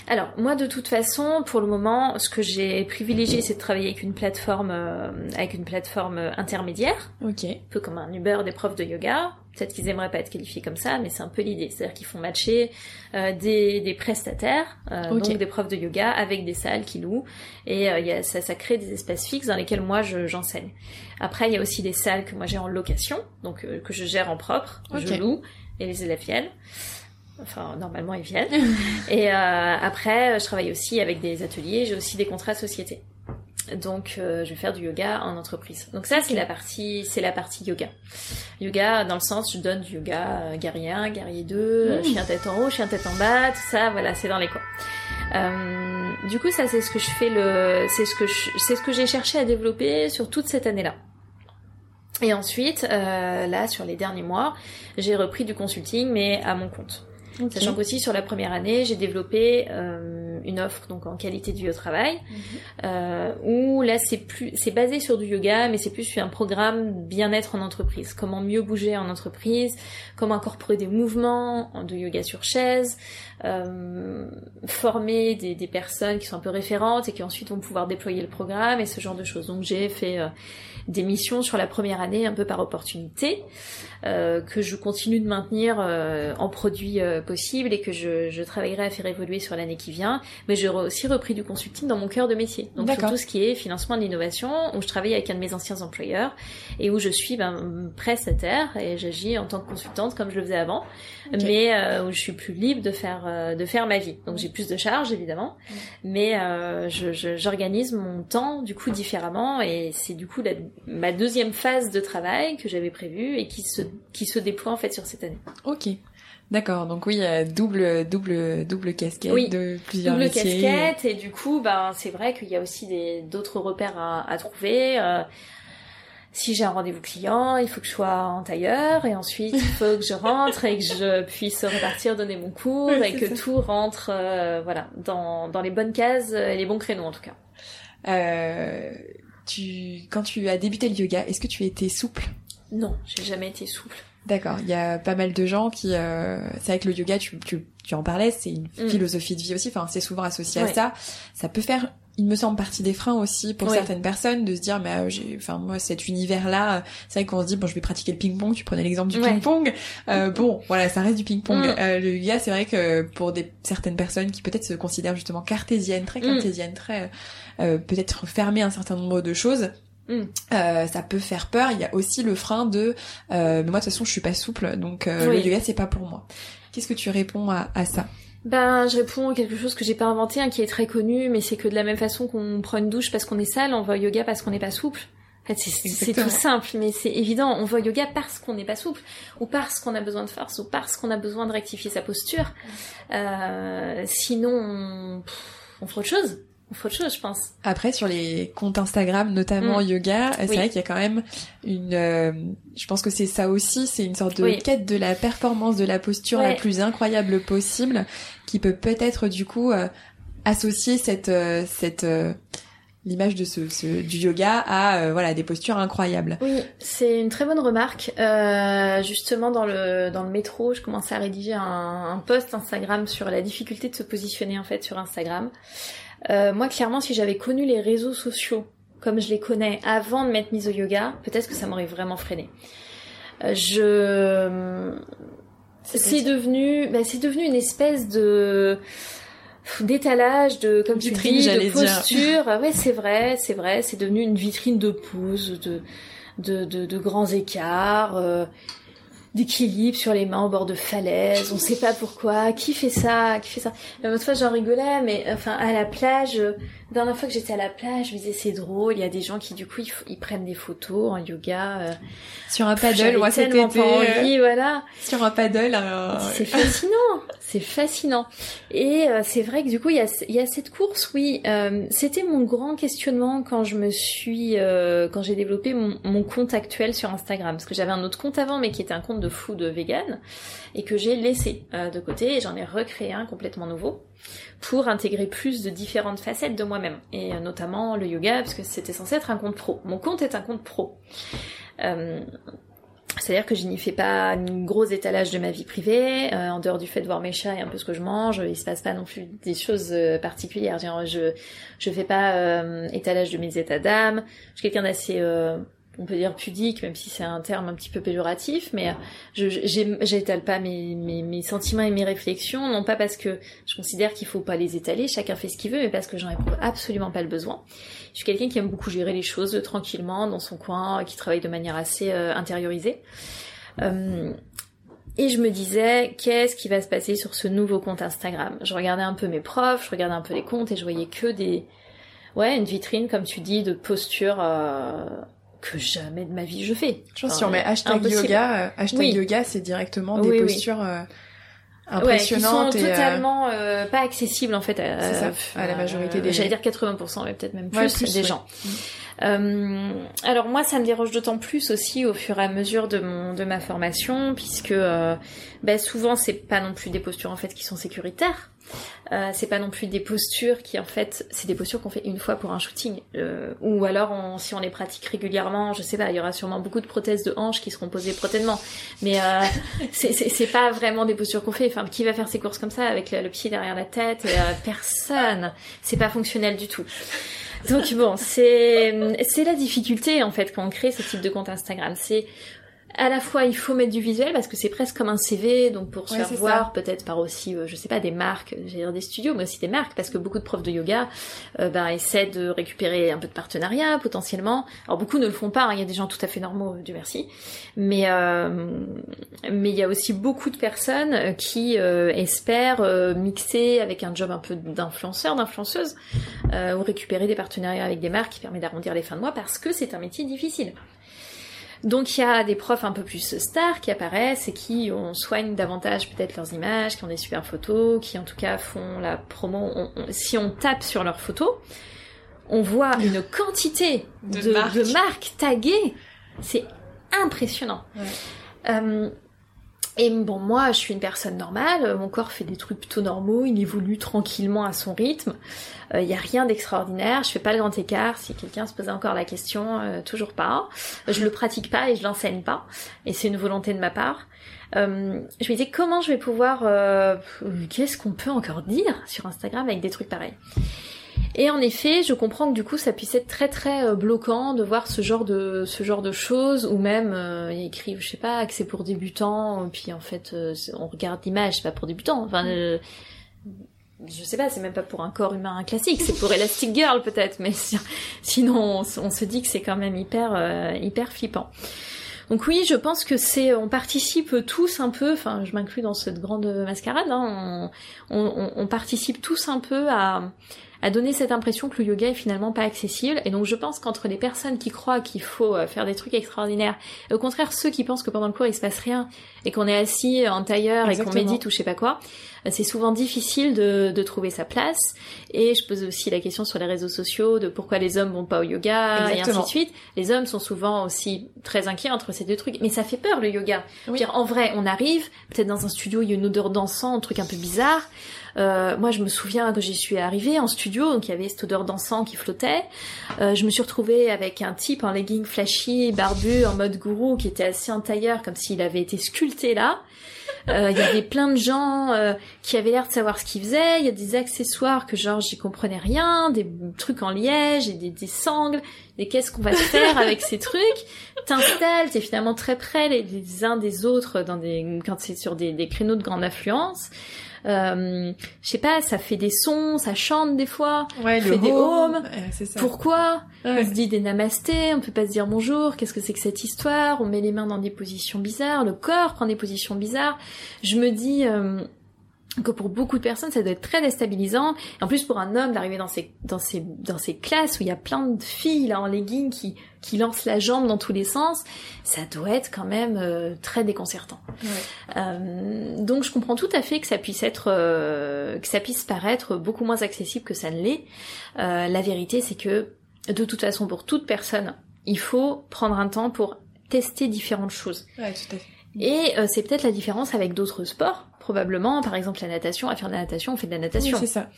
Alors moi de toute façon, pour le moment, ce que j'ai privilégié, c'est de travailler avec une plateforme, euh, avec une plateforme intermédiaire, ok, un peu comme un Uber des profs de yoga. Peut-être qu'ils aimeraient pas être qualifiés comme ça, mais c'est un peu l'idée. C'est-à-dire qu'ils font matcher euh, des, des, prestataires, euh, donc des profs de yoga, avec des salles qui louent, et euh, y a, ça, ça crée des espaces fixes dans lesquels moi j'enseigne. Après, il y a aussi des salles que moi j'ai en location, donc que je gère en propre, je loue, et les élèves viennent. Enfin, normalement, ils viennent. et après, je travaille aussi avec des ateliers. J'ai aussi des contrats de société. Donc, euh, je vais faire du yoga en entreprise. Donc ça, c'est la partie, c'est la partie yoga. Yoga dans le sens, je donne du yoga euh, guerrier 1, guerrier 2, mmh. chien tête en haut, chien tête en bas, tout ça. Voilà, c'est dans les coins. Euh, du coup, ça, c'est ce que je fais le, c'est ce que c'est ce que j'ai cherché à développer sur toute cette année-là. Et ensuite, euh, là, sur les derniers mois, j'ai repris du consulting, mais à mon compte. Sachant qu'aussi sur la première année, j'ai développé euh, une offre donc en qualité du travail, mhm. euh, où là c'est plus c'est basé sur du yoga, mais c'est plus un programme bien-être en entreprise. Comment mieux bouger en entreprise, comment incorporer des mouvements de yoga sur chaise, euh, former des, des, personnes qui sont un peu référentes et qui ensuite vont pouvoir déployer le programme et ce genre de choses. Donc j'ai fait euh, des missions sur la première année un peu par opportunité que je continue de maintenir euh, en produit euh, possible et que je, je, travaillerai à faire évoluer sur l'année qui vient. mais j'ai aussi repris du consulting dans mon cœur de métier. Donc sur tout ce qui est financement de l'innovation, où je travaille avec un de mes anciens employeurs et où je suis ben, prestataire et j'agis en tant que consultante comme je le faisais avant, mais euh, où je suis plus libre de faire euh, de faire ma vie. Donc j'ai plus de charges évidemment, mais euh, j'organise mon temps du coup différemment et c'est du coup la, ma deuxième phase de travail que j'avais prévue et qui se qui se déploie en fait sur cette année. Ok. D'accord, donc oui, double double double casquette oui, de plusieurs double métiers. casquette et du coup, ben c'est vrai qu'il y a aussi des d'autres repères à, à trouver. Euh, si j'ai un rendez-vous client, il faut que je sois en tailleur et ensuite il faut que je rentre et que je puisse repartir donner mon cours et que tout rentre euh, voilà dans, dans les bonnes cases et les bons créneaux en tout cas. Euh, tu quand tu as débuté le yoga, est-ce que tu été souple? Non, j'ai jamais été souple. D'accord, il y a pas mal de gens qui euh, c'est vrai que le yoga tu tu, tu en parlais, c'est une mm. philosophie de vie aussi, enfin c'est souvent associé à ça. Ça peut faire il me semble partie des freins aussi pour certaines personnes de se dire mais euh, j'ai enfin moi cet univers là c'est vrai qu'on se dit bon je vais pratiquer le ping-pong tu prenais l'exemple du ping-pong euh, bon voilà ça reste du ping-pong mm. euh, le yoga c'est vrai que pour des certaines personnes qui peut-être se considèrent justement cartésiennes très mm. cartésiennes très euh, peut-être fermer un certain nombre de choses mm. Euh, ça peut faire peur. Il y a aussi le frein de euh, mais moi de toute façon je suis pas souple donc le yoga c'est pas pour moi. Qu'est-ce que tu réponds à, à ça? Ben, je réponds à quelque chose que j'ai pas inventé, hein, qui est très connu, mais c'est que de la même façon qu'on prend une douche parce qu'on est sale, on va au yoga parce qu'on n'est pas souple. En fait, c'est tout simple, mais c'est évident. On va au yoga parce qu'on n'est pas souple, ou parce qu'on a besoin de force, ou parce qu'on a besoin de rectifier sa posture. Euh, sinon, on, on fera autre chose on fait autre chose, je pense. Après, sur les comptes Instagram, notamment mm. yoga, c'est vrai qu'il y a quand même une. Euh, je pense que c'est ça aussi, c'est une sorte de quête de la performance, de la posture la plus incroyable possible, qui peut peut-être du coup euh, associer cette euh, cette l'image de ce, ce, du yoga à voilà des postures incroyables. Oui, c'est une très bonne remarque. Euh, justement dans le dans le métro, je commençais à rédiger un, un post Instagram sur la difficulté de se positionner en fait sur Instagram. Euh, moi, clairement, si j'avais connu les réseaux sociaux comme je les connais avant de m'être mise au yoga, peut-être que ça m'aurait vraiment freiné. Euh, je c'est devenu bah, c'est devenu une espèce de d'étalage de comme tu dis de posture. Ouais c'est vrai c'est vrai c'est devenu une vitrine de pose de de, de, de grands écarts euh, d'équilibre sur les mains au bord de falaise, on sait pas pourquoi, qui fait ça, qui fait ça. La autre fois j'en rigolais, mais enfin à la plage, la dernière fois que j'étais à la plage, je me disais c'est drôle, il y a des gens qui du coup ils, prennent des photos en yoga euh, sur un paddle, moi c'était pas envie, voilà. Sur un paddle, euh, c'est fascinant, c'est fascinant. Et euh, c'est vrai que du coup il y a, y a cette course, oui, c'était mon grand questionnement quand je me suis, quand j'ai développé mon, mon, compte actuel sur Instagram, parce que j'avais un autre compte avant, mais qui était un compte de fou de vegan et que j'ai laissé de côté et j'en ai recréé un complètement nouveau pour intégrer plus de différentes facettes de moi-même, et euh, notamment le yoga, parce que c'était censé être un compte pro. Mon compte est un compte pro. Euh, c'est-à-dire que je n'y fais pas un gros étalage de ma vie privée, euh, en dehors du fait de voir mes chats et un peu ce que je mange, il se passe pas non plus des choses particulières. Je je fais pas étalage de mes états d'âme. Je suis quelqu'un d'assez on peut dire pudique, même si c'est un terme un petit peu péjoratif, mais j'étale pas mes, mes, mes, sentiments et mes réflexions, non pas parce que je considère qu'il faut pas les étaler, chacun fait ce qu'il veut, mais parce que j'en éprouve absolument pas le besoin. Je suis quelqu'un qui aime beaucoup gérer les choses tranquillement dans son coin, qui travaille de manière assez euh, intériorisée. Euh, et je me disais, qu'est-ce qui va se passer sur ce nouveau compte Instagram? Je regardais un peu mes profs, je regardais un peu les comptes et je voyais que des, ouais, une vitrine, comme tu dis, de posture euh, que jamais de ma vie je fais. Je pense si on met hashtag yoga, euh, hashtag yoga, c'est directement des postures euh, impressionnantes qui sont totalement euh, pas accessibles en fait à, ça, à la majorité des. J'allais dire 80%, mais peut-être même plus, des gens. Euh, alors moi, ça me dérange d'autant plus aussi au fur et à mesure de mon de ma formation, puisque euh, ben, souvent c'est pas non plus des postures en fait qui sont sécuritaires. Euh, c'est pas non plus des postures qui en fait c'est des postures qu'on fait une fois pour un shooting. Euh, ou alors si on les pratique régulièrement je sais pas il y aura sûrement beaucoup de prothèses de hanches qui seront posées prochainement mais euh, c'est pas vraiment des postures qu'on fait. Enfin qui va faire ses courses comme ça avec le, pied derrière la tête euh, personne. C'est pas fonctionnel du tout. Donc bon c'est c'est la difficulté en fait quand on crée ce type de compte Instagram. C'est à la fois il faut mettre du visuel parce que c'est presque comme un CV donc pour se Ouais, faire c'est voir peut-être par aussi euh, je sais pas des marques j'allais dire des studios mais aussi des marques parce que beaucoup de profs de yoga euh, ben, essaient de récupérer un peu de partenariat potentiellement. Alors beaucoup ne le font pas hein, il y a des gens tout à fait normaux euh, Dieu merci. Mais euh, mais il y a aussi beaucoup de personnes euh, qui euh, espèrent euh, mixer avec un job un peu d'influenceur d'influenceuse euh, ou récupérer des partenariats avec des marques qui permet d'arrondir les fins de mois parce que c'est un métier difficile donc il y a des profs un peu plus stars qui apparaissent et qui on soigne davantage peut-être leurs images, qui ont des super photos, qui en tout cas font la promo. On- on- si on tape sur leurs photos, on voit une quantité De de, marques. de marques taguées. C'est impressionnant. Ouais. Euh, et bon, moi, je suis une personne normale, euh, mon corps fait des trucs plutôt normaux, il évolue tranquillement à son rythme. Il n'y a rien d'extraordinaire, je fais pas le grand écart. Si quelqu'un se posait encore la question, euh, toujours pas. Je le pratique pas et je l'enseigne pas, et c'est une volonté de ma part. Euh, je me disais comment je vais pouvoir, euh, qu'est-ce qu'on peut encore dire sur Instagram avec des trucs pareils? Et en effet, je comprends que du coup, ça puisse être très très euh, bloquant de voir ce genre de ce genre de choses, ou même euh, ils écrivent, je sais pas, que c'est pour débutants, et puis en fait, euh, on regarde l'image, c'est pas pour débutants. Enfin, euh, je sais pas, c'est même pas pour un corps humain classique, c'est pour Elastic Girl peut-être, mais si- sinon on, se- on se dit que c'est quand même hyper euh, hyper flippant. Donc oui, je pense que c'est, on participe tous un peu, enfin je m'inclus dans cette grande mascarade, hein, on, on- on participe tous un peu à, à donner cette impression que le yoga est finalement pas accessible. Et donc je pense qu'entre les personnes qui croient qu'il faut euh, faire des trucs extraordinaires, et au contraire ceux qui pensent que pendant le cours il se passe rien et qu'on est assis en tailleur et qu'on médite ou je sais pas quoi, euh, c'est souvent difficile de, de trouver sa place. Et je pose aussi la question sur les réseaux sociaux de pourquoi les hommes vont pas au yoga et ainsi de suite. Les hommes sont souvent aussi très inquiets entre ces deux trucs, mais ça fait peur le yoga. Oui. dire, en vrai, on arrive, peut-être dans un studio, il y a une odeur d'encens, un truc un peu bizarre. Euh, moi, je me souviens que j'y suis arrivée en studio, donc il y avait cette odeur d'encens qui flottait. Euh, je me suis retrouvée avec un type en legging flashy, barbu, en mode gourou, qui était assis en tailleur, comme s'il avait été sculpté là. Euh, Il y avait plein de gens euh, qui avaient l'air de savoir ce qu'ils faisaient. Il y a des accessoires que genre j'y comprenais rien, des trucs en liège et des, des sangles. Et qu'est-ce qu'on va faire avec ces trucs? T'installes, t'es finalement très près les, les uns des autres dans des quand c'est sur des, des créneaux de grande affluence. Euh, je sais pas, ça fait des sons, ça chante des fois. Ouais, fait des home. homes. Pourquoi Ouais. On se dit des namastés, on peut pas se dire bonjour, qu'est-ce que c'est que cette histoire? On met les mains dans des positions bizarres, le corps prend des positions bizarres. Je me dis euh, que pour beaucoup de personnes, ça doit être très déstabilisant. En plus, pour un homme d'arriver dans ces, dans ces, dans ces classes où il y a plein de filles là en legging qui, qui lancent la jambe dans tous les sens, ça doit être quand même euh, très déconcertant. Ouais. Euh, donc je comprends tout à fait que ça puisse être, euh, que ça puisse paraître beaucoup moins accessible que ça ne l'est. Euh, la vérité, c'est que de toute façon, pour toute personne, il faut prendre un temps pour tester différentes choses. Ouais, tout à fait. Et euh, c'est peut-être la différence avec d'autres sports, probablement. Par exemple, la natation. À faire de la natation, on fait de la Oui, natation. c'est ça.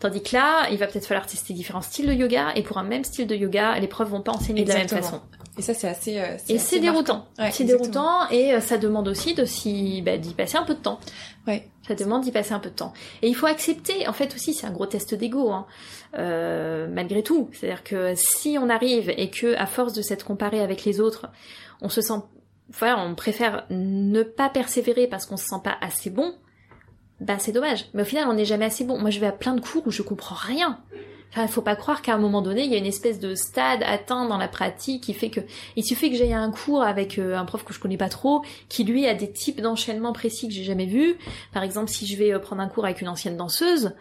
Tandis que là, il va peut-être falloir tester différents styles de yoga. Et pour un même style de yoga, les profs vont pas enseigner de la même Exactement. façon. Et ça, c'est assez. euh, Et assez c'est déroutant. Ouais, c'est déroutant et euh, ça demande aussi de s'y, bah, d'y passer un peu de temps. Ouais. Ça demande d'y passer un peu de temps. Et il faut accepter, en fait aussi, c'est un gros test d'ego, hein, euh, malgré tout. C'est-à-dire que si on arrive et que, à force de s'être comparé avec les autres, on se sent, voilà, on préfère ne pas persévérer parce qu'on se sent pas assez bon, bah c'est dommage. Mais au final, on n'est jamais assez bon. Moi, je vais à plein de cours où je comprends rien. Enfin, faut pas croire qu'à un moment donné, il y a une espèce de stade atteint dans la pratique qui fait que il suffit que j'aille à un cours avec euh, un prof que je connais pas trop, qui lui a des types d'enchaînements précis que j'ai jamais vus. Par exemple, si je vais euh, prendre un cours avec une ancienne danseuse,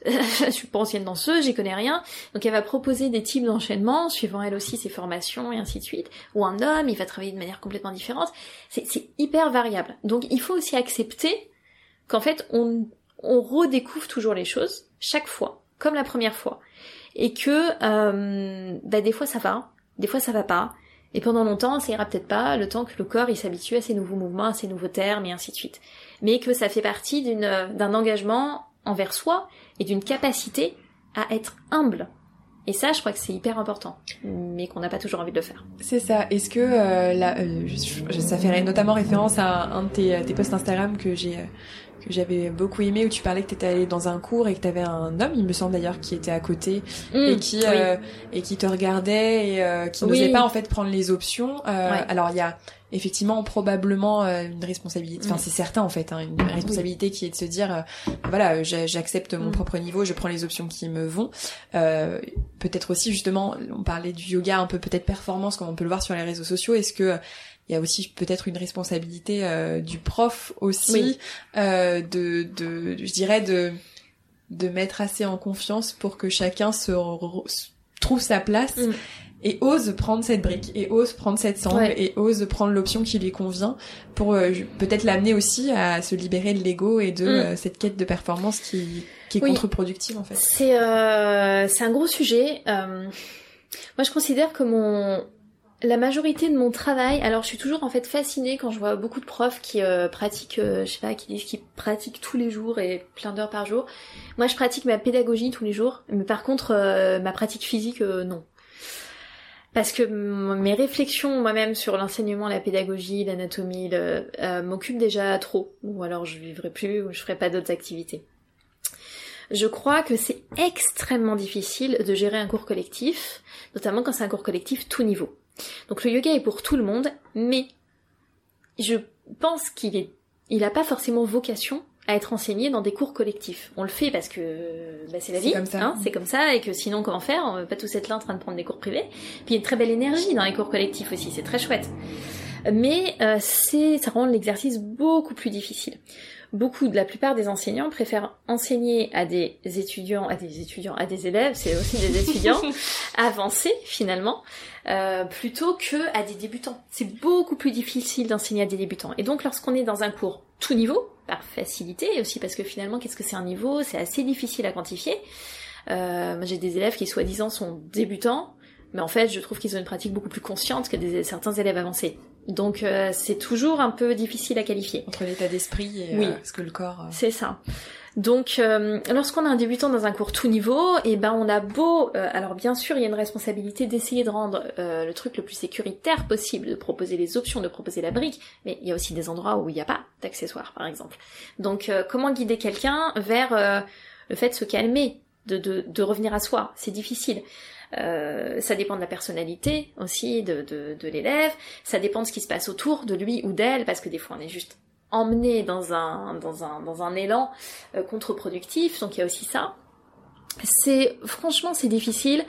je suis pas ancienne danseuse, j'y connais rien. Donc elle va proposer des types d'enchaînements, suivant elle aussi ses formations et ainsi de suite. Ou un homme, il va travailler de manière complètement différente. C'est hyper variable. Donc il faut aussi accepter qu'en fait on, on redécouvre toujours les choses, chaque fois, comme la première fois. Et que euh, bah, des fois ça va, des fois ça va pas. Et pendant longtemps, ça ira peut-être pas, le temps que le corps il s'habitue à ces nouveaux mouvements, à ces nouveaux termes et ainsi de suite. Mais que ça fait partie d'un engagement envers soi et d'une capacité à être humble. Et ça, je crois que c'est hyper important, mais qu'on n'a pas toujours envie de le faire. C'est ça. Est-ce que euh, là, euh, ça fait notamment référence à un de tes, tes posts Instagram que j'ai euh, que j'avais beaucoup aimé où tu parlais que tu étais allé dans un cours et que tu avais un homme, il me semble d'ailleurs, qui était à côté Mm, et qui euh, et qui te regardait et euh, qui n'osait Oui. pas en fait prendre les options. Euh, Ouais. Alors il y a effectivement probablement euh, une responsabilité, enfin c'est certain en fait, hein, une responsabilité qui est de se dire euh, voilà j'a- j'accepte mon Mm. propre niveau, je prends les options qui me vont. Euh, peut-être aussi justement, on parlait du yoga un peu peut-être performance comme on peut le voir sur les réseaux sociaux. Est-ce que il y a aussi peut-être une responsabilité euh, du prof aussi Oui. euh, de, de, je dirais de de mettre assez en confiance pour que chacun se trouve sa place Mm. et ose prendre cette brique et ose prendre cette sangle Ouais. et ose prendre l'option qui lui convient pour euh, peut-être l'amener aussi à se libérer de l'ego et de Mm. euh, cette quête de performance qui qui est Oui. contre-productive en fait. C'est euh, c'est un gros sujet. Euh, moi, je considère que mon la majorité de mon travail, alors je suis toujours en fait fascinée quand je vois beaucoup de profs qui euh, pratiquent, euh, je sais pas, qui disent qu'ils pratiquent tous les jours et plein d'heures par jour. Moi, je pratique ma pédagogie tous les jours, mais par contre, euh, ma pratique physique, non. Parce que mes réflexions moi-même sur l'enseignement, la pédagogie, l'anatomie, m'occupent déjà trop. Ou alors je vivrai plus, ou je ferai pas d'autres activités. Je crois que c'est extrêmement difficile de gérer un cours collectif, notamment quand c'est un cours collectif tout niveau. Donc le yoga est pour tout le monde, mais je pense qu'il est, il a pas forcément vocation à être enseigné dans des cours collectifs. On le fait parce que bah, c'est la vie, hein, c'est comme ça, et que sinon comment faire On veut pas tous être là en train de prendre des cours privés. Puis il y a une très belle énergie dans les cours collectifs aussi, c'est très chouette. Mais euh, c'est, ça rend l'exercice beaucoup plus difficile. Beaucoup, la plupart des enseignants préfèrent enseigner à des étudiants, à des étudiants, à des élèves, c'est aussi des étudiants avancés finalement, euh, plutôt que à des débutants. C'est beaucoup plus difficile d'enseigner à des débutants. Et donc, lorsqu'on est dans un cours tout niveau, par facilité, et aussi parce que finalement, qu'est-ce que c'est un niveau? C'est assez difficile à quantifier. Euh, j'ai des élèves qui soi-disant sont débutants, mais en fait, je trouve qu'ils ont une pratique beaucoup plus consciente que des, certains élèves avancés. Donc, euh, c'est toujours un peu difficile à qualifier. Entre l'état d'esprit et Oui. euh, ce que le corps. euh, C'est ça. Donc, euh, lorsqu'on a un débutant dans un cours tout niveau, et ben on a beau, euh, alors bien sûr, il y a une responsabilité d'essayer de rendre euh, le truc le plus sécuritaire possible, de proposer les options, de proposer la brique, mais il y a aussi des endroits où il n'y a pas d'accessoires, par exemple. Donc, euh, comment guider quelqu'un vers euh, le fait de se calmer, de, de, de revenir à soi? C'est difficile. Euh, ça dépend de la personnalité aussi de, de, de l'élève, ça dépend de ce qui se passe autour de lui ou d'elle, parce que des fois on est juste emmené dans un, dans un, dans un élan euh, contre-productif, donc il y a aussi ça. C'est, franchement, c'est difficile.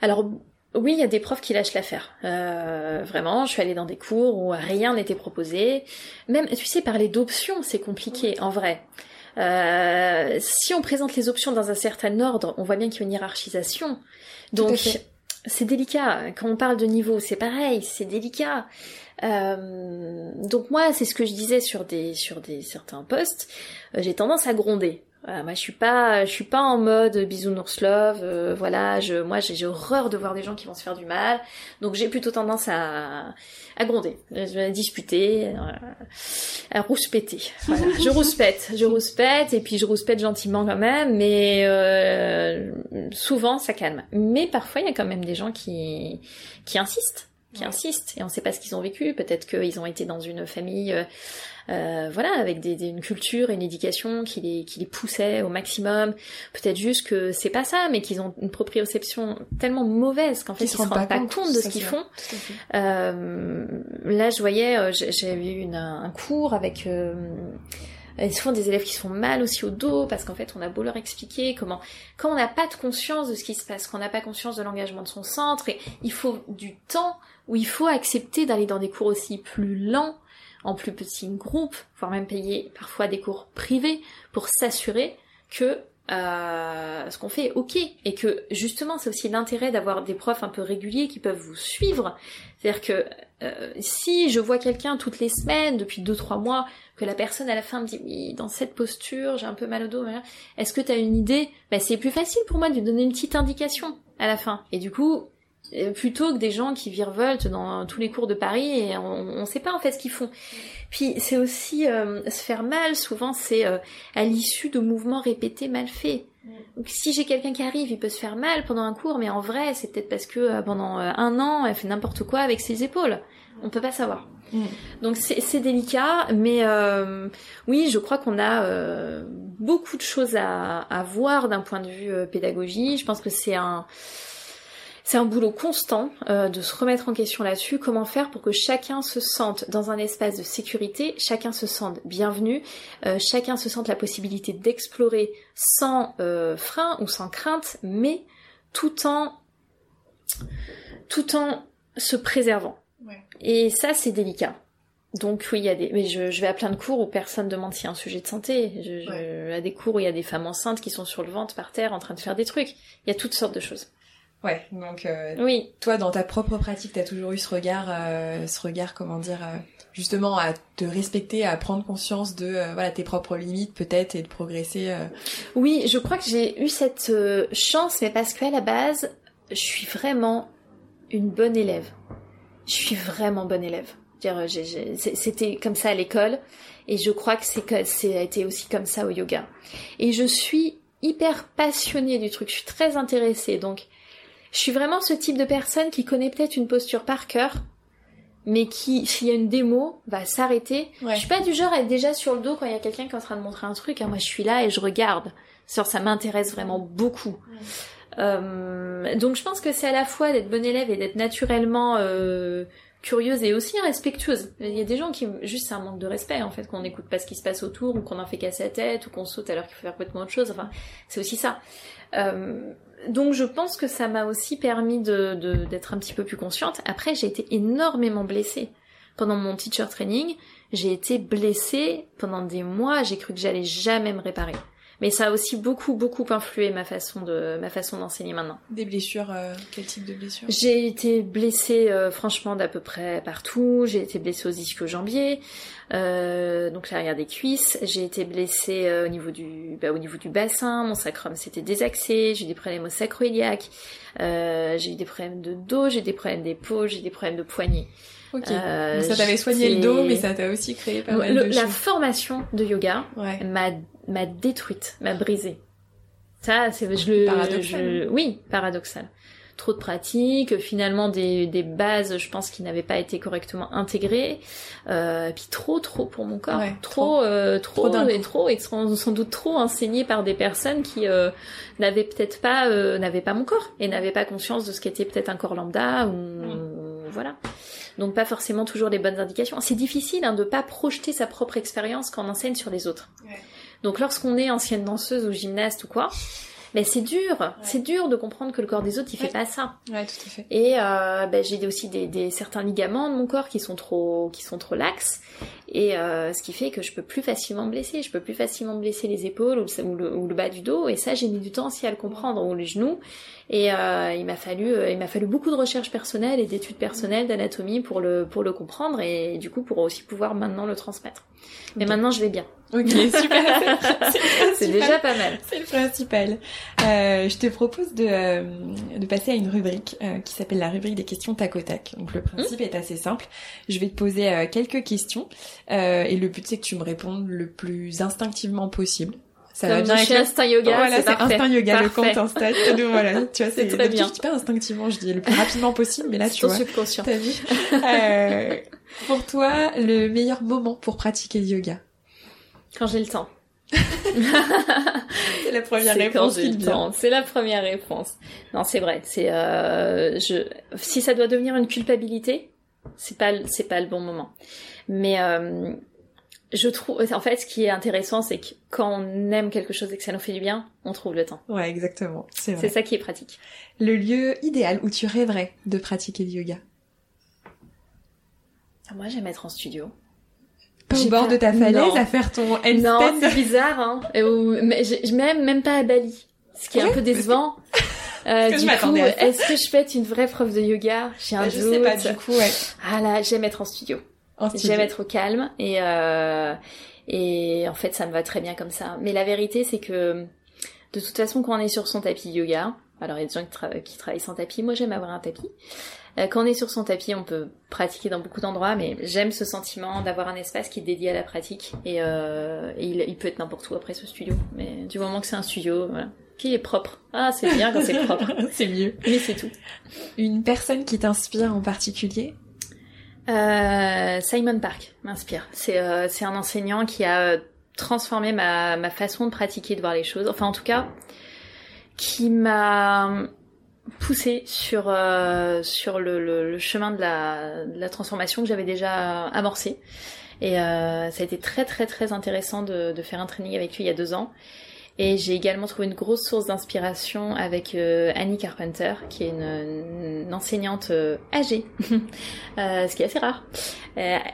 Alors, oui, il y a des profs qui lâchent l'affaire. Euh, vraiment, je suis allée dans des cours où rien n'était proposé. Même, tu sais, parler d'options, c'est compliqué, en vrai. Euh, si on présente les options dans un certain ordre, on voit bien qu'il y a une hiérarchisation. Donc, c'est délicat. Quand on parle de niveau, c'est pareil, c'est délicat. Euh, donc moi, c'est ce que je disais sur des sur des certains posts. euh, J'ai tendance à gronder. Voilà, moi, je suis pas je suis pas en mode bisounours love. euh, voilà, je moi j'ai horreur de voir des gens qui vont se faire du mal. Donc j'ai plutôt tendance à à gronder, à disputer, euh, à rouspéter. Voilà, je rouspète, je rouspète et puis je rouspète gentiment quand même, mais euh, souvent ça calme. Mais parfois il y a quand même des gens qui qui insistent qui insistent et on sait pas ce qu'ils ont vécu. Peut-être qu'ils ont été dans une famille, euh, euh, voilà, avec des, des- une culture et une éducation qui les, qui les poussait au maximum. Peut-être juste que c'est pas ça, mais qu'ils ont une proprioception tellement mauvaise qu'en fait Qui ils se se rendent pas pas compte, compte de ce qu'ils font. Euh, là, je voyais, euh, j'ai- j'avais eu une- un cours avec euh, et souvent des élèves qui se font mal aussi au dos parce qu'en fait, on a beau leur expliquer comment, quand on n'a pas de conscience de ce qui se passe, quand on n'a pas conscience de l'engagement de son centre, et il faut du temps où il faut accepter d'aller dans des cours aussi plus lents, en plus petits groupes, voire même payer parfois des cours privés pour s'assurer que euh, ce qu'on fait est ok et que justement c'est aussi l'intérêt d'avoir des profs un peu réguliers qui peuvent vous suivre. C'est-à-dire que euh, si je vois quelqu'un toutes les semaines depuis deux trois mois que la personne à la fin me dit oui dans cette posture j'ai un peu mal au dos, est-ce que tu as une idée? Ben, c'est plus facile pour moi de lui donner une petite indication à la fin. Et du coup plutôt que des gens qui virevoltent dans tous les cours de Paris et on, on sait pas en fait ce qu'ils font. Puis c'est aussi euh, se faire mal, souvent c'est euh, à l'issue de mouvements répétés mal faits. Donc si j'ai quelqu'un qui arrive, il peut se faire mal pendant un cours, mais en vrai c'est peut-être parce que euh, pendant euh, un an elle fait n'importe quoi avec ses épaules. On peut pas savoir. Mm. Donc c'est délicat, mais euh, oui, je crois qu'on a euh, beaucoup de choses à, à voir d'un point de vue euh, pédagogie. Je pense que c'est un c'est un boulot constant euh, de se remettre en question là-dessus. Comment faire pour que chacun se sente dans un espace de sécurité, chacun se sente bienvenu, euh, chacun se sente la possibilité d'explorer sans euh, frein ou sans crainte, mais tout en tout en se préservant. Et ça, c'est délicat. Donc oui, il y a des. Mais je, je, vais à plein de cours où personne demande s'il y a un sujet de santé. Je, je... À des cours où il y a des femmes enceintes qui sont sur le ventre par terre en train de faire des trucs. Il y a toutes sortes de choses. Ouais, donc euh, oui. toi dans ta propre pratique, t'as toujours eu ce regard, euh, ce regard, comment dire, euh, justement à te respecter, à prendre conscience de euh, voilà tes propres limites peut-être et de progresser. Euh. Oui, je crois que j'ai eu cette euh, chance, mais parce qu'à la base, je suis vraiment une bonne élève. Je suis vraiment bonne élève. C'était comme ça à l'école, et je crois que c'est a été aussi comme ça au yoga. Et je suis hyper passionnée du truc. Je suis très intéressée, donc je suis vraiment ce type de personne qui connaît peut-être une posture par cœur, mais qui, s'il y a une démo, va s'arrêter. Ouais. Je suis pas du genre à être déjà sur le dos quand il y a quelqu'un qui est en train de montrer un truc. Hein. Moi, je suis là et je regarde. Genre, ça m'intéresse vraiment beaucoup. Ouais. Euh, donc, je pense que c'est à la fois d'être bonne élève et d'être naturellement euh, curieuse et aussi respectueuse. Il y a des gens qui, juste, c'est un manque de respect, en fait, qu'on n'écoute pas ce qui se passe autour, ou qu'on en fait qu'à sa tête, ou qu'on saute alors qu'il faut faire complètement autre chose. Enfin, c'est aussi ça. Euh, donc je pense que ça m'a aussi permis de, de, d'être un petit peu plus consciente. Après, j'ai été énormément blessée. Pendant mon teacher training, j'ai été blessée pendant des mois, j'ai cru que j'allais jamais me réparer. Mais ça a aussi beaucoup, beaucoup influé ma façon de, ma façon d'enseigner maintenant. Des blessures, euh, quel type de blessures? J'ai été blessée, euh, franchement, d'à peu près partout. J'ai été blessée aux ischio-jambiers, euh, donc l'arrière des cuisses. J'ai été blessée euh, au niveau du, bah, au niveau du bassin. Mon sacrum s'était désaxé. J'ai eu des problèmes au sacro-iliaque. Euh, j'ai eu des problèmes de dos. J'ai des problèmes d'épaule. J'ai des problèmes de poignet. Ok. Euh, ça t'avait soigné le dos, mais ça t'a aussi créé pas mal le, de La choses. formation de yoga Ouais. m'a m'a détruite, m'a brisée. Ça, c'est je le Paradoxal. je- oui, paradoxal. Trop de pratiques, finalement des, des bases, je pense, qui n'avaient pas été correctement intégrées, euh, puis trop, trop pour mon corps, Ouais, trop, euh, trop, Trop d'un et trop, et sans, sans doute trop enseigné par des personnes qui euh, n'avaient peut-être pas, euh, n'avaient pas mon corps et n'avaient pas conscience de ce qu'était peut-être un corps lambda ou voilà. Donc pas forcément toujours les bonnes indications. C'est difficile hein, de pas projeter sa propre expérience quand on enseigne sur les autres. Ouais. Donc lorsqu'on est ancienne danseuse ou gymnaste ou quoi, ben c'est dur, c'est dur de comprendre que le corps des autres il fait Ouais. pas ça. Ouais, tout à fait. Et euh, ben, j'ai aussi des, des certains ligaments de mon corps qui sont trop qui sont trop laxes et euh, ce qui fait que je peux plus facilement me blesser. Je peux plus facilement me blesser les épaules ou le, ou le, ou le bas du dos et ça j'ai mis du temps aussi à le comprendre ou les genoux. Et euh, il m'a fallu euh, il m'a fallu beaucoup de recherches personnelles et d'études personnelles d'anatomie pour le pour le comprendre et du coup pour aussi pouvoir maintenant le transmettre. Mais maintenant je vais bien. Ok, super. c'est déjà pas mal. C'est le principal. Euh, je te propose de, euh, de passer à une rubrique euh, qui s'appelle la rubrique des questions tac au tac. Donc le principe est assez simple. Je vais te poser euh, quelques questions euh, et le but c'est que tu me répondes le plus instinctivement possible. Ça va Comme bien suis le... instinct yoga, voilà, c'est instinct yoga, le compte Insta. Donc voilà, tu vois, C'est très bien. Je dis pas instinctivement, je dis le plus rapidement possible, mais là tu Ton vois, subconscient. t'as vu. Euh, pour toi, le meilleur moment pour pratiquer le yoga? Quand j'ai le temps. C'est la première C'est quand réponse j'ai le temps. C'est la première réponse. Non, c'est vrai. C'est euh, je. Si ça doit devenir une culpabilité, c'est pas c'est pas le bon moment. Mais euh, je trouve. En fait, ce qui est intéressant, c'est que quand on aime quelque chose et que ça nous fait du bien, on trouve le temps. Ouais, exactement. C'est. C'est ça qui est pratique. Le lieu idéal où tu rêverais de pratiquer le yoga? Moi, j'aime être en studio. Pas au bord pas- de ta falaise Non. à faire ton Non, c'est bizarre, hein. Mais j'ai- même, même pas à Bali. Ce qui est un peu décevant. Euh, je du coup, est-ce que je être une vraie prof de yoga J'ai un Bah, Je sais pas, du coup, ouais. Ah là, j'aime être en studio. J'aime être au calme et euh, et en fait ça me va très bien comme ça. Mais la vérité c'est que de toute façon quand on est sur son tapis yoga, alors il y a des gens qui, tra- qui travaillent sans tapis, moi j'aime avoir un tapis. Euh, quand on est sur son tapis, on peut pratiquer dans beaucoup d'endroits, mais j'aime ce sentiment d'avoir un espace qui est dédié à la pratique et, euh, et il, il peut être n'importe où après ce studio. Mais du moment que c'est un studio, voilà, qui est propre. Ah c'est bien quand c'est propre. c'est mieux. Mais c'est tout. Une personne qui t'inspire en particulier? Euh, Simon Park m'inspire. C'est euh, un enseignant qui a transformé ma, façon de pratiquer, de voir les choses. Enfin, en tout cas, qui m'a poussé sur euh, le, chemin de la, de la transformation que j'avais déjà amorcé. Et euh, ça a été très très très intéressant de, de faire un training avec lui il y a deux ans. Et j'ai également trouvé une grosse source d'inspiration avec euh, Annie Carpenter, qui est une, enseignante euh, âgée, euh, ce qui est assez rare,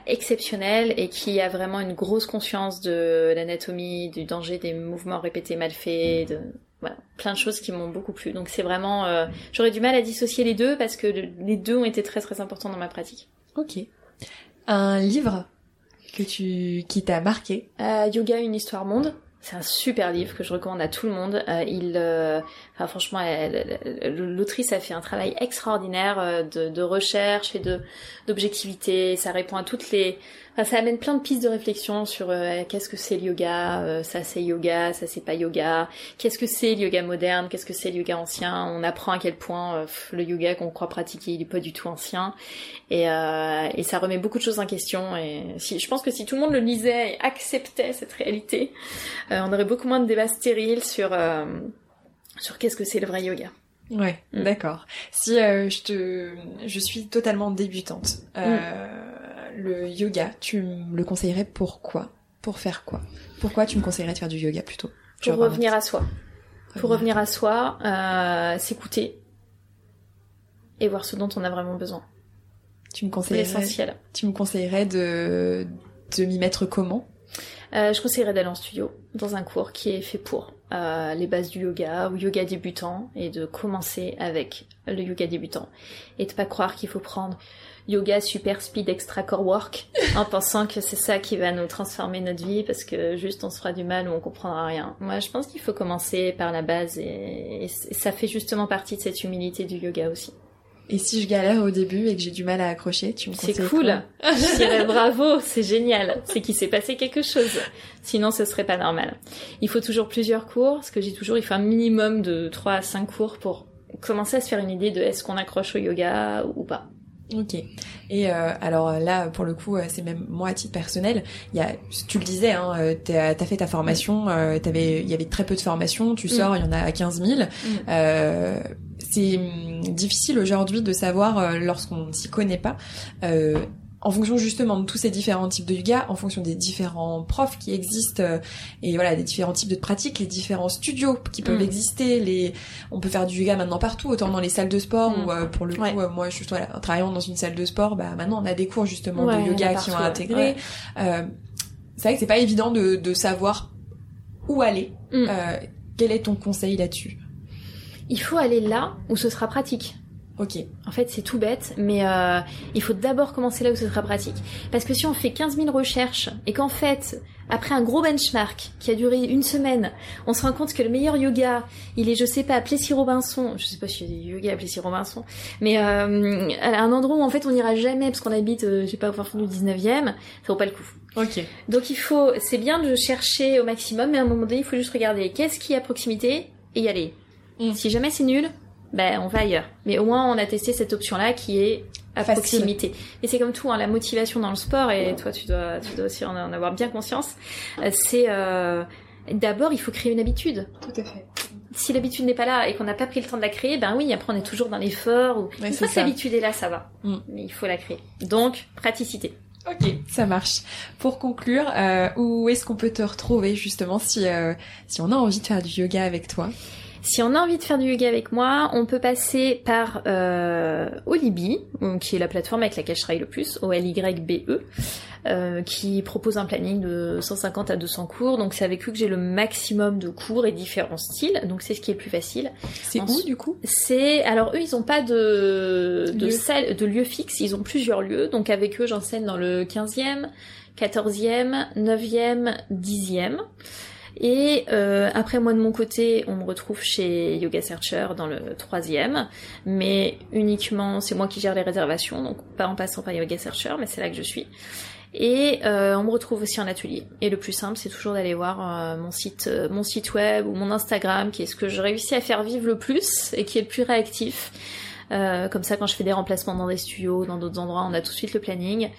exceptionnelle et qui a vraiment une grosse conscience de l'anatomie, du danger des mouvements répétés mal faits, de voilà, plein de choses qui m'ont beaucoup plu. Donc c'est vraiment, j'aurais du mal à dissocier les deux parce que les deux ont été très très importants dans ma pratique. Ok. Un livre que tu qui t'a marqué? Yoga une histoire monde c'est un super livre que je recommande à tout le monde. Euh, il, euh, franchement, l'autrice a fait un travail extraordinaire euh, de, recherche et d'objectivité. Ça répond à toutes les, ça amène plein de pistes de réflexion sur euh, qu'est-ce que c'est le yoga, euh, ça c'est yoga, ça c'est pas yoga, qu'est-ce que c'est le yoga moderne, qu'est-ce que c'est le yoga ancien? On apprend à quel point le yoga qu'on croit pratiquer, il est pas du tout ancien. Et, et ça remet beaucoup de choses en question. Et si, je pense que si tout le monde le lisait et acceptait cette réalité, on aurait beaucoup moins de débats stériles sur sur qu'est-ce que c'est le vrai yoga. Ouais, mm. d'accord. Si je te, je suis totalement débutante. Mm le yoga, tu me le conseillerais pourquoi Pour faire quoi? Pourquoi tu me conseillerais de faire du yoga plutôt? Pour revenir à soi. Pour revenir à soi, euh, s'écouter et voir ce dont on a vraiment besoin. Tu me conseillerais l'essentiel. Tu me conseillerais de de m'y mettre comment? Euh, Je conseillerais d'aller en studio dans un cours qui est fait pour euh, les bases du yoga ou yoga débutant et de commencer avec le yoga débutant et de pas croire qu'il faut prendre yoga super speed extra core work en pensant que c'est ça qui va nous transformer notre vie parce que juste on se fera du mal ou on comprendra rien. Moi, je pense qu'il faut commencer par la base et, ça fait justement partie de cette humilité du yoga aussi. Et si je galère au début et que j'ai du mal à accrocher, tu me conseilles C'est cool. je dirais bravo, c'est génial. C'est qu'il s'est passé quelque chose. Sinon, ce serait pas normal. Il faut toujours plusieurs cours. Ce que j'ai toujours, il faut un minimum de 3 à 5 cours pour commencer à se faire une idée de est-ce qu'on accroche au yoga ou pas. Ok. Et euh, alors là, pour le coup, euh, c'est même moi à titre personnel. Il y a, tu le disais, hein, euh, t'as as fait ta formation, euh, t'avais, il y avait très peu de formation. Tu mm. sors, il y en a 15 000. Mm. Euh, c'est hum, difficile aujourd'hui de savoir lorsqu'on ne s'y connaît pas en fonction justement de tous ces différents types de yoga, en fonction des différents profs qui existent euh, et voilà des différents types de pratiques, les différents studios qui peuvent mm. exister, les on peut faire du yoga maintenant partout, autant dans les salles de sport mm. ou euh, pour le coup euh, moi je suis voilà, en travaillant dans une salle de sport, bah maintenant on a des cours justement de yoga qui sont intégrés. c'est vrai que c'est pas évident de, de savoir où aller. Mm. quel est ton conseil là-dessus? Il faut aller là où ce sera pratique. Ok. En fait, c'est tout bête, mais euh, il faut d'abord commencer là où ce sera pratique. Parce que si on fait 15 000 recherches et qu'en fait, après un gros benchmark qui a duré une semaine, on se rend compte que le meilleur yoga, il est, je sais pas, à Plessis-Robinson, je sais pas si y a des yoga à Plessis-Robinson, mais euh, à un endroit où en fait on n'ira jamais parce qu'on habite, euh, j'ai pas, au fond du 19e, ça vaut pas le coup. Ok. Donc il faut, c'est bien de chercher au maximum, mais à un moment donné, il faut juste regarder qu'est-ce qui est à proximité et y aller. Mm. Si jamais c'est nul, ben on va ailleurs. Mais au moins on a testé cette option-là qui est à proximité. Et c'est comme tout, hein, la motivation dans le sport, et toi tu dois, tu dois aussi en avoir bien conscience, euh, c'est euh, d'abord il faut créer une habitude. Tout à fait. Si l'habitude n'est pas là et qu'on n'a pas pris le temps de la créer, ben oui, après on est toujours dans l'effort. Ou... Une fois que l'habitude est là, ça va. Mm. Mais il faut la créer. Donc, praticité. Ok, ça marche. Pour conclure, euh, où est-ce qu'on peut te retrouver justement si euh, si on a envie de faire du yoga avec toi? Si on a envie de faire du yoga avec moi, on peut passer par euh, Olibi, qui est la plateforme avec laquelle je travaille le plus, O-L-Y-B-E, euh, qui propose un planning de 150 à 200 cours. Donc c'est avec eux que j'ai le maximum de cours et différents styles. Donc c'est ce qui est le plus facile. C'est où du coup? C'est alors eux ils ont pas de de salle de lieu fixe, ils ont plusieurs lieux. Donc avec eux j'enseigne dans le 15e, 14e, 9e, 10e. Et euh, après, moi de mon côté, on me retrouve chez Yoga Searcher dans le troisième, mais uniquement, c'est moi qui gère les réservations, donc pas en passant par Yoga Searcher, mais c'est là que je suis. Et euh, on me retrouve aussi en atelier. Et le plus simple, c'est toujours d'aller voir euh, mon site, euh, mon site web ou mon Instagram, qui est ce que je réussis à faire vivre le plus et qui est le plus réactif. comme ça, quand je fais des remplacements dans des studios, dans d'autres endroits, on a tout de suite le planning.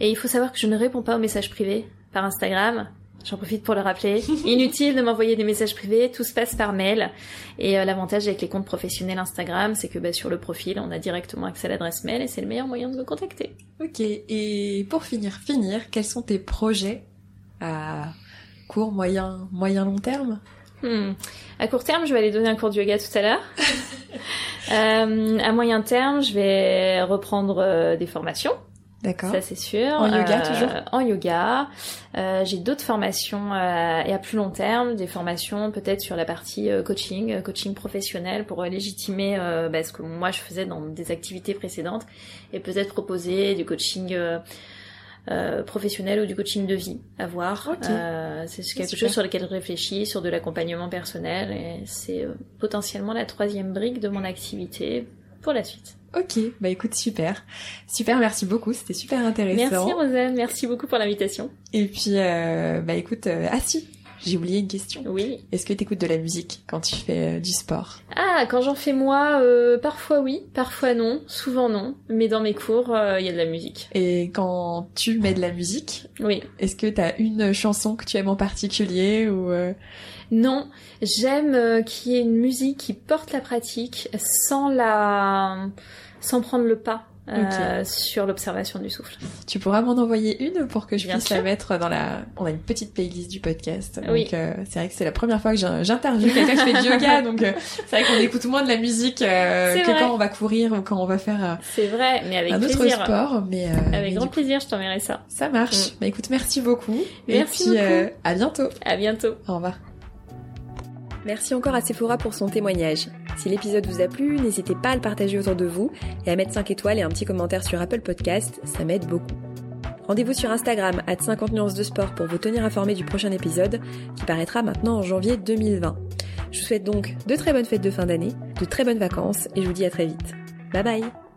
Et il faut savoir que je ne réponds pas aux messages privés par Instagram. J'en profite pour le rappeler. Inutile de m'envoyer des messages privés, tout se passe par mail. Et euh, l'avantage avec les comptes professionnels Instagram, c'est que bah, sur le profil, on a directement accès à l'adresse mail et c'est le meilleur moyen de me contacter. Ok, et pour finir, finir, quels sont tes projets à court, moyen, moyen long terme? Hmm. À court terme, je vais aller donner un cours de yoga tout à l'heure. euh, à moyen terme, je vais reprendre euh, des formations. D'accord. Ça c'est sûr. En yoga euh, toujours. En yoga. Euh, j'ai d'autres formations euh, et à plus long terme, des formations peut-être sur la partie euh, coaching, coaching professionnel pour légitimer bah, ce que moi je faisais dans des activités précédentes et peut-être proposer du coaching. professionnel ou du coaching de vie à voir. c'est quelque chose sur lequel je réfléchis, sur de l'accompagnement personnel et c'est potentiellement la troisième brique de mon activité pour la suite. Ok, bah écoute, super. Super, merci beaucoup, c'était super intéressant. Merci Rosanne, merci beaucoup pour l'invitation. Et puis, euh, bah écoute, euh, ah si, j'ai oublié une question. Oui. Est-ce que tu écoutes de la musique quand tu fais euh, du sport? Ah, quand j'en fais moi, euh, parfois oui, parfois non, souvent non. Mais dans mes cours, il y a de la musique. Et quand tu mets de la musique, oui. Est-ce que tu as une chanson que tu aimes en particulier ou Non, j'aime qu'il y ait une musique qui porte la pratique sans la sans prendre le pas. Euh, sur l'observation du souffle. Tu pourras m'en envoyer une pour que je puisse la mettre dans la. On a une petite playlist du podcast. Oui. Donc euh, c'est vrai que c'est la première fois que j'interviewe quelqu'un qui fait du yoga, donc euh, c'est vrai qu'on écoute moins de la musique que quand on va courir ou quand on va faire. c'est vrai, mais avec un autre sport, mais avec grand plaisir, je t'enverrai ça. Ça marche. Mm. Bah écoute, merci beaucoup. Merci Et puis, à bientôt. À bientôt. Au revoir. Merci encore à Sephora pour son témoignage. Si l'épisode vous a plu, n'hésitez pas à le partager autour de vous et à mettre 5 étoiles et un petit commentaire sur Apple Podcast, ça m'aide beaucoup. Rendez-vous sur Instagram à 50 nuances de sport pour vous tenir informé du prochain épisode qui paraîtra maintenant en janvier 2020. Je vous souhaite donc de très bonnes fêtes de fin d'année, de très bonnes vacances et je vous dis à très vite. Bye bye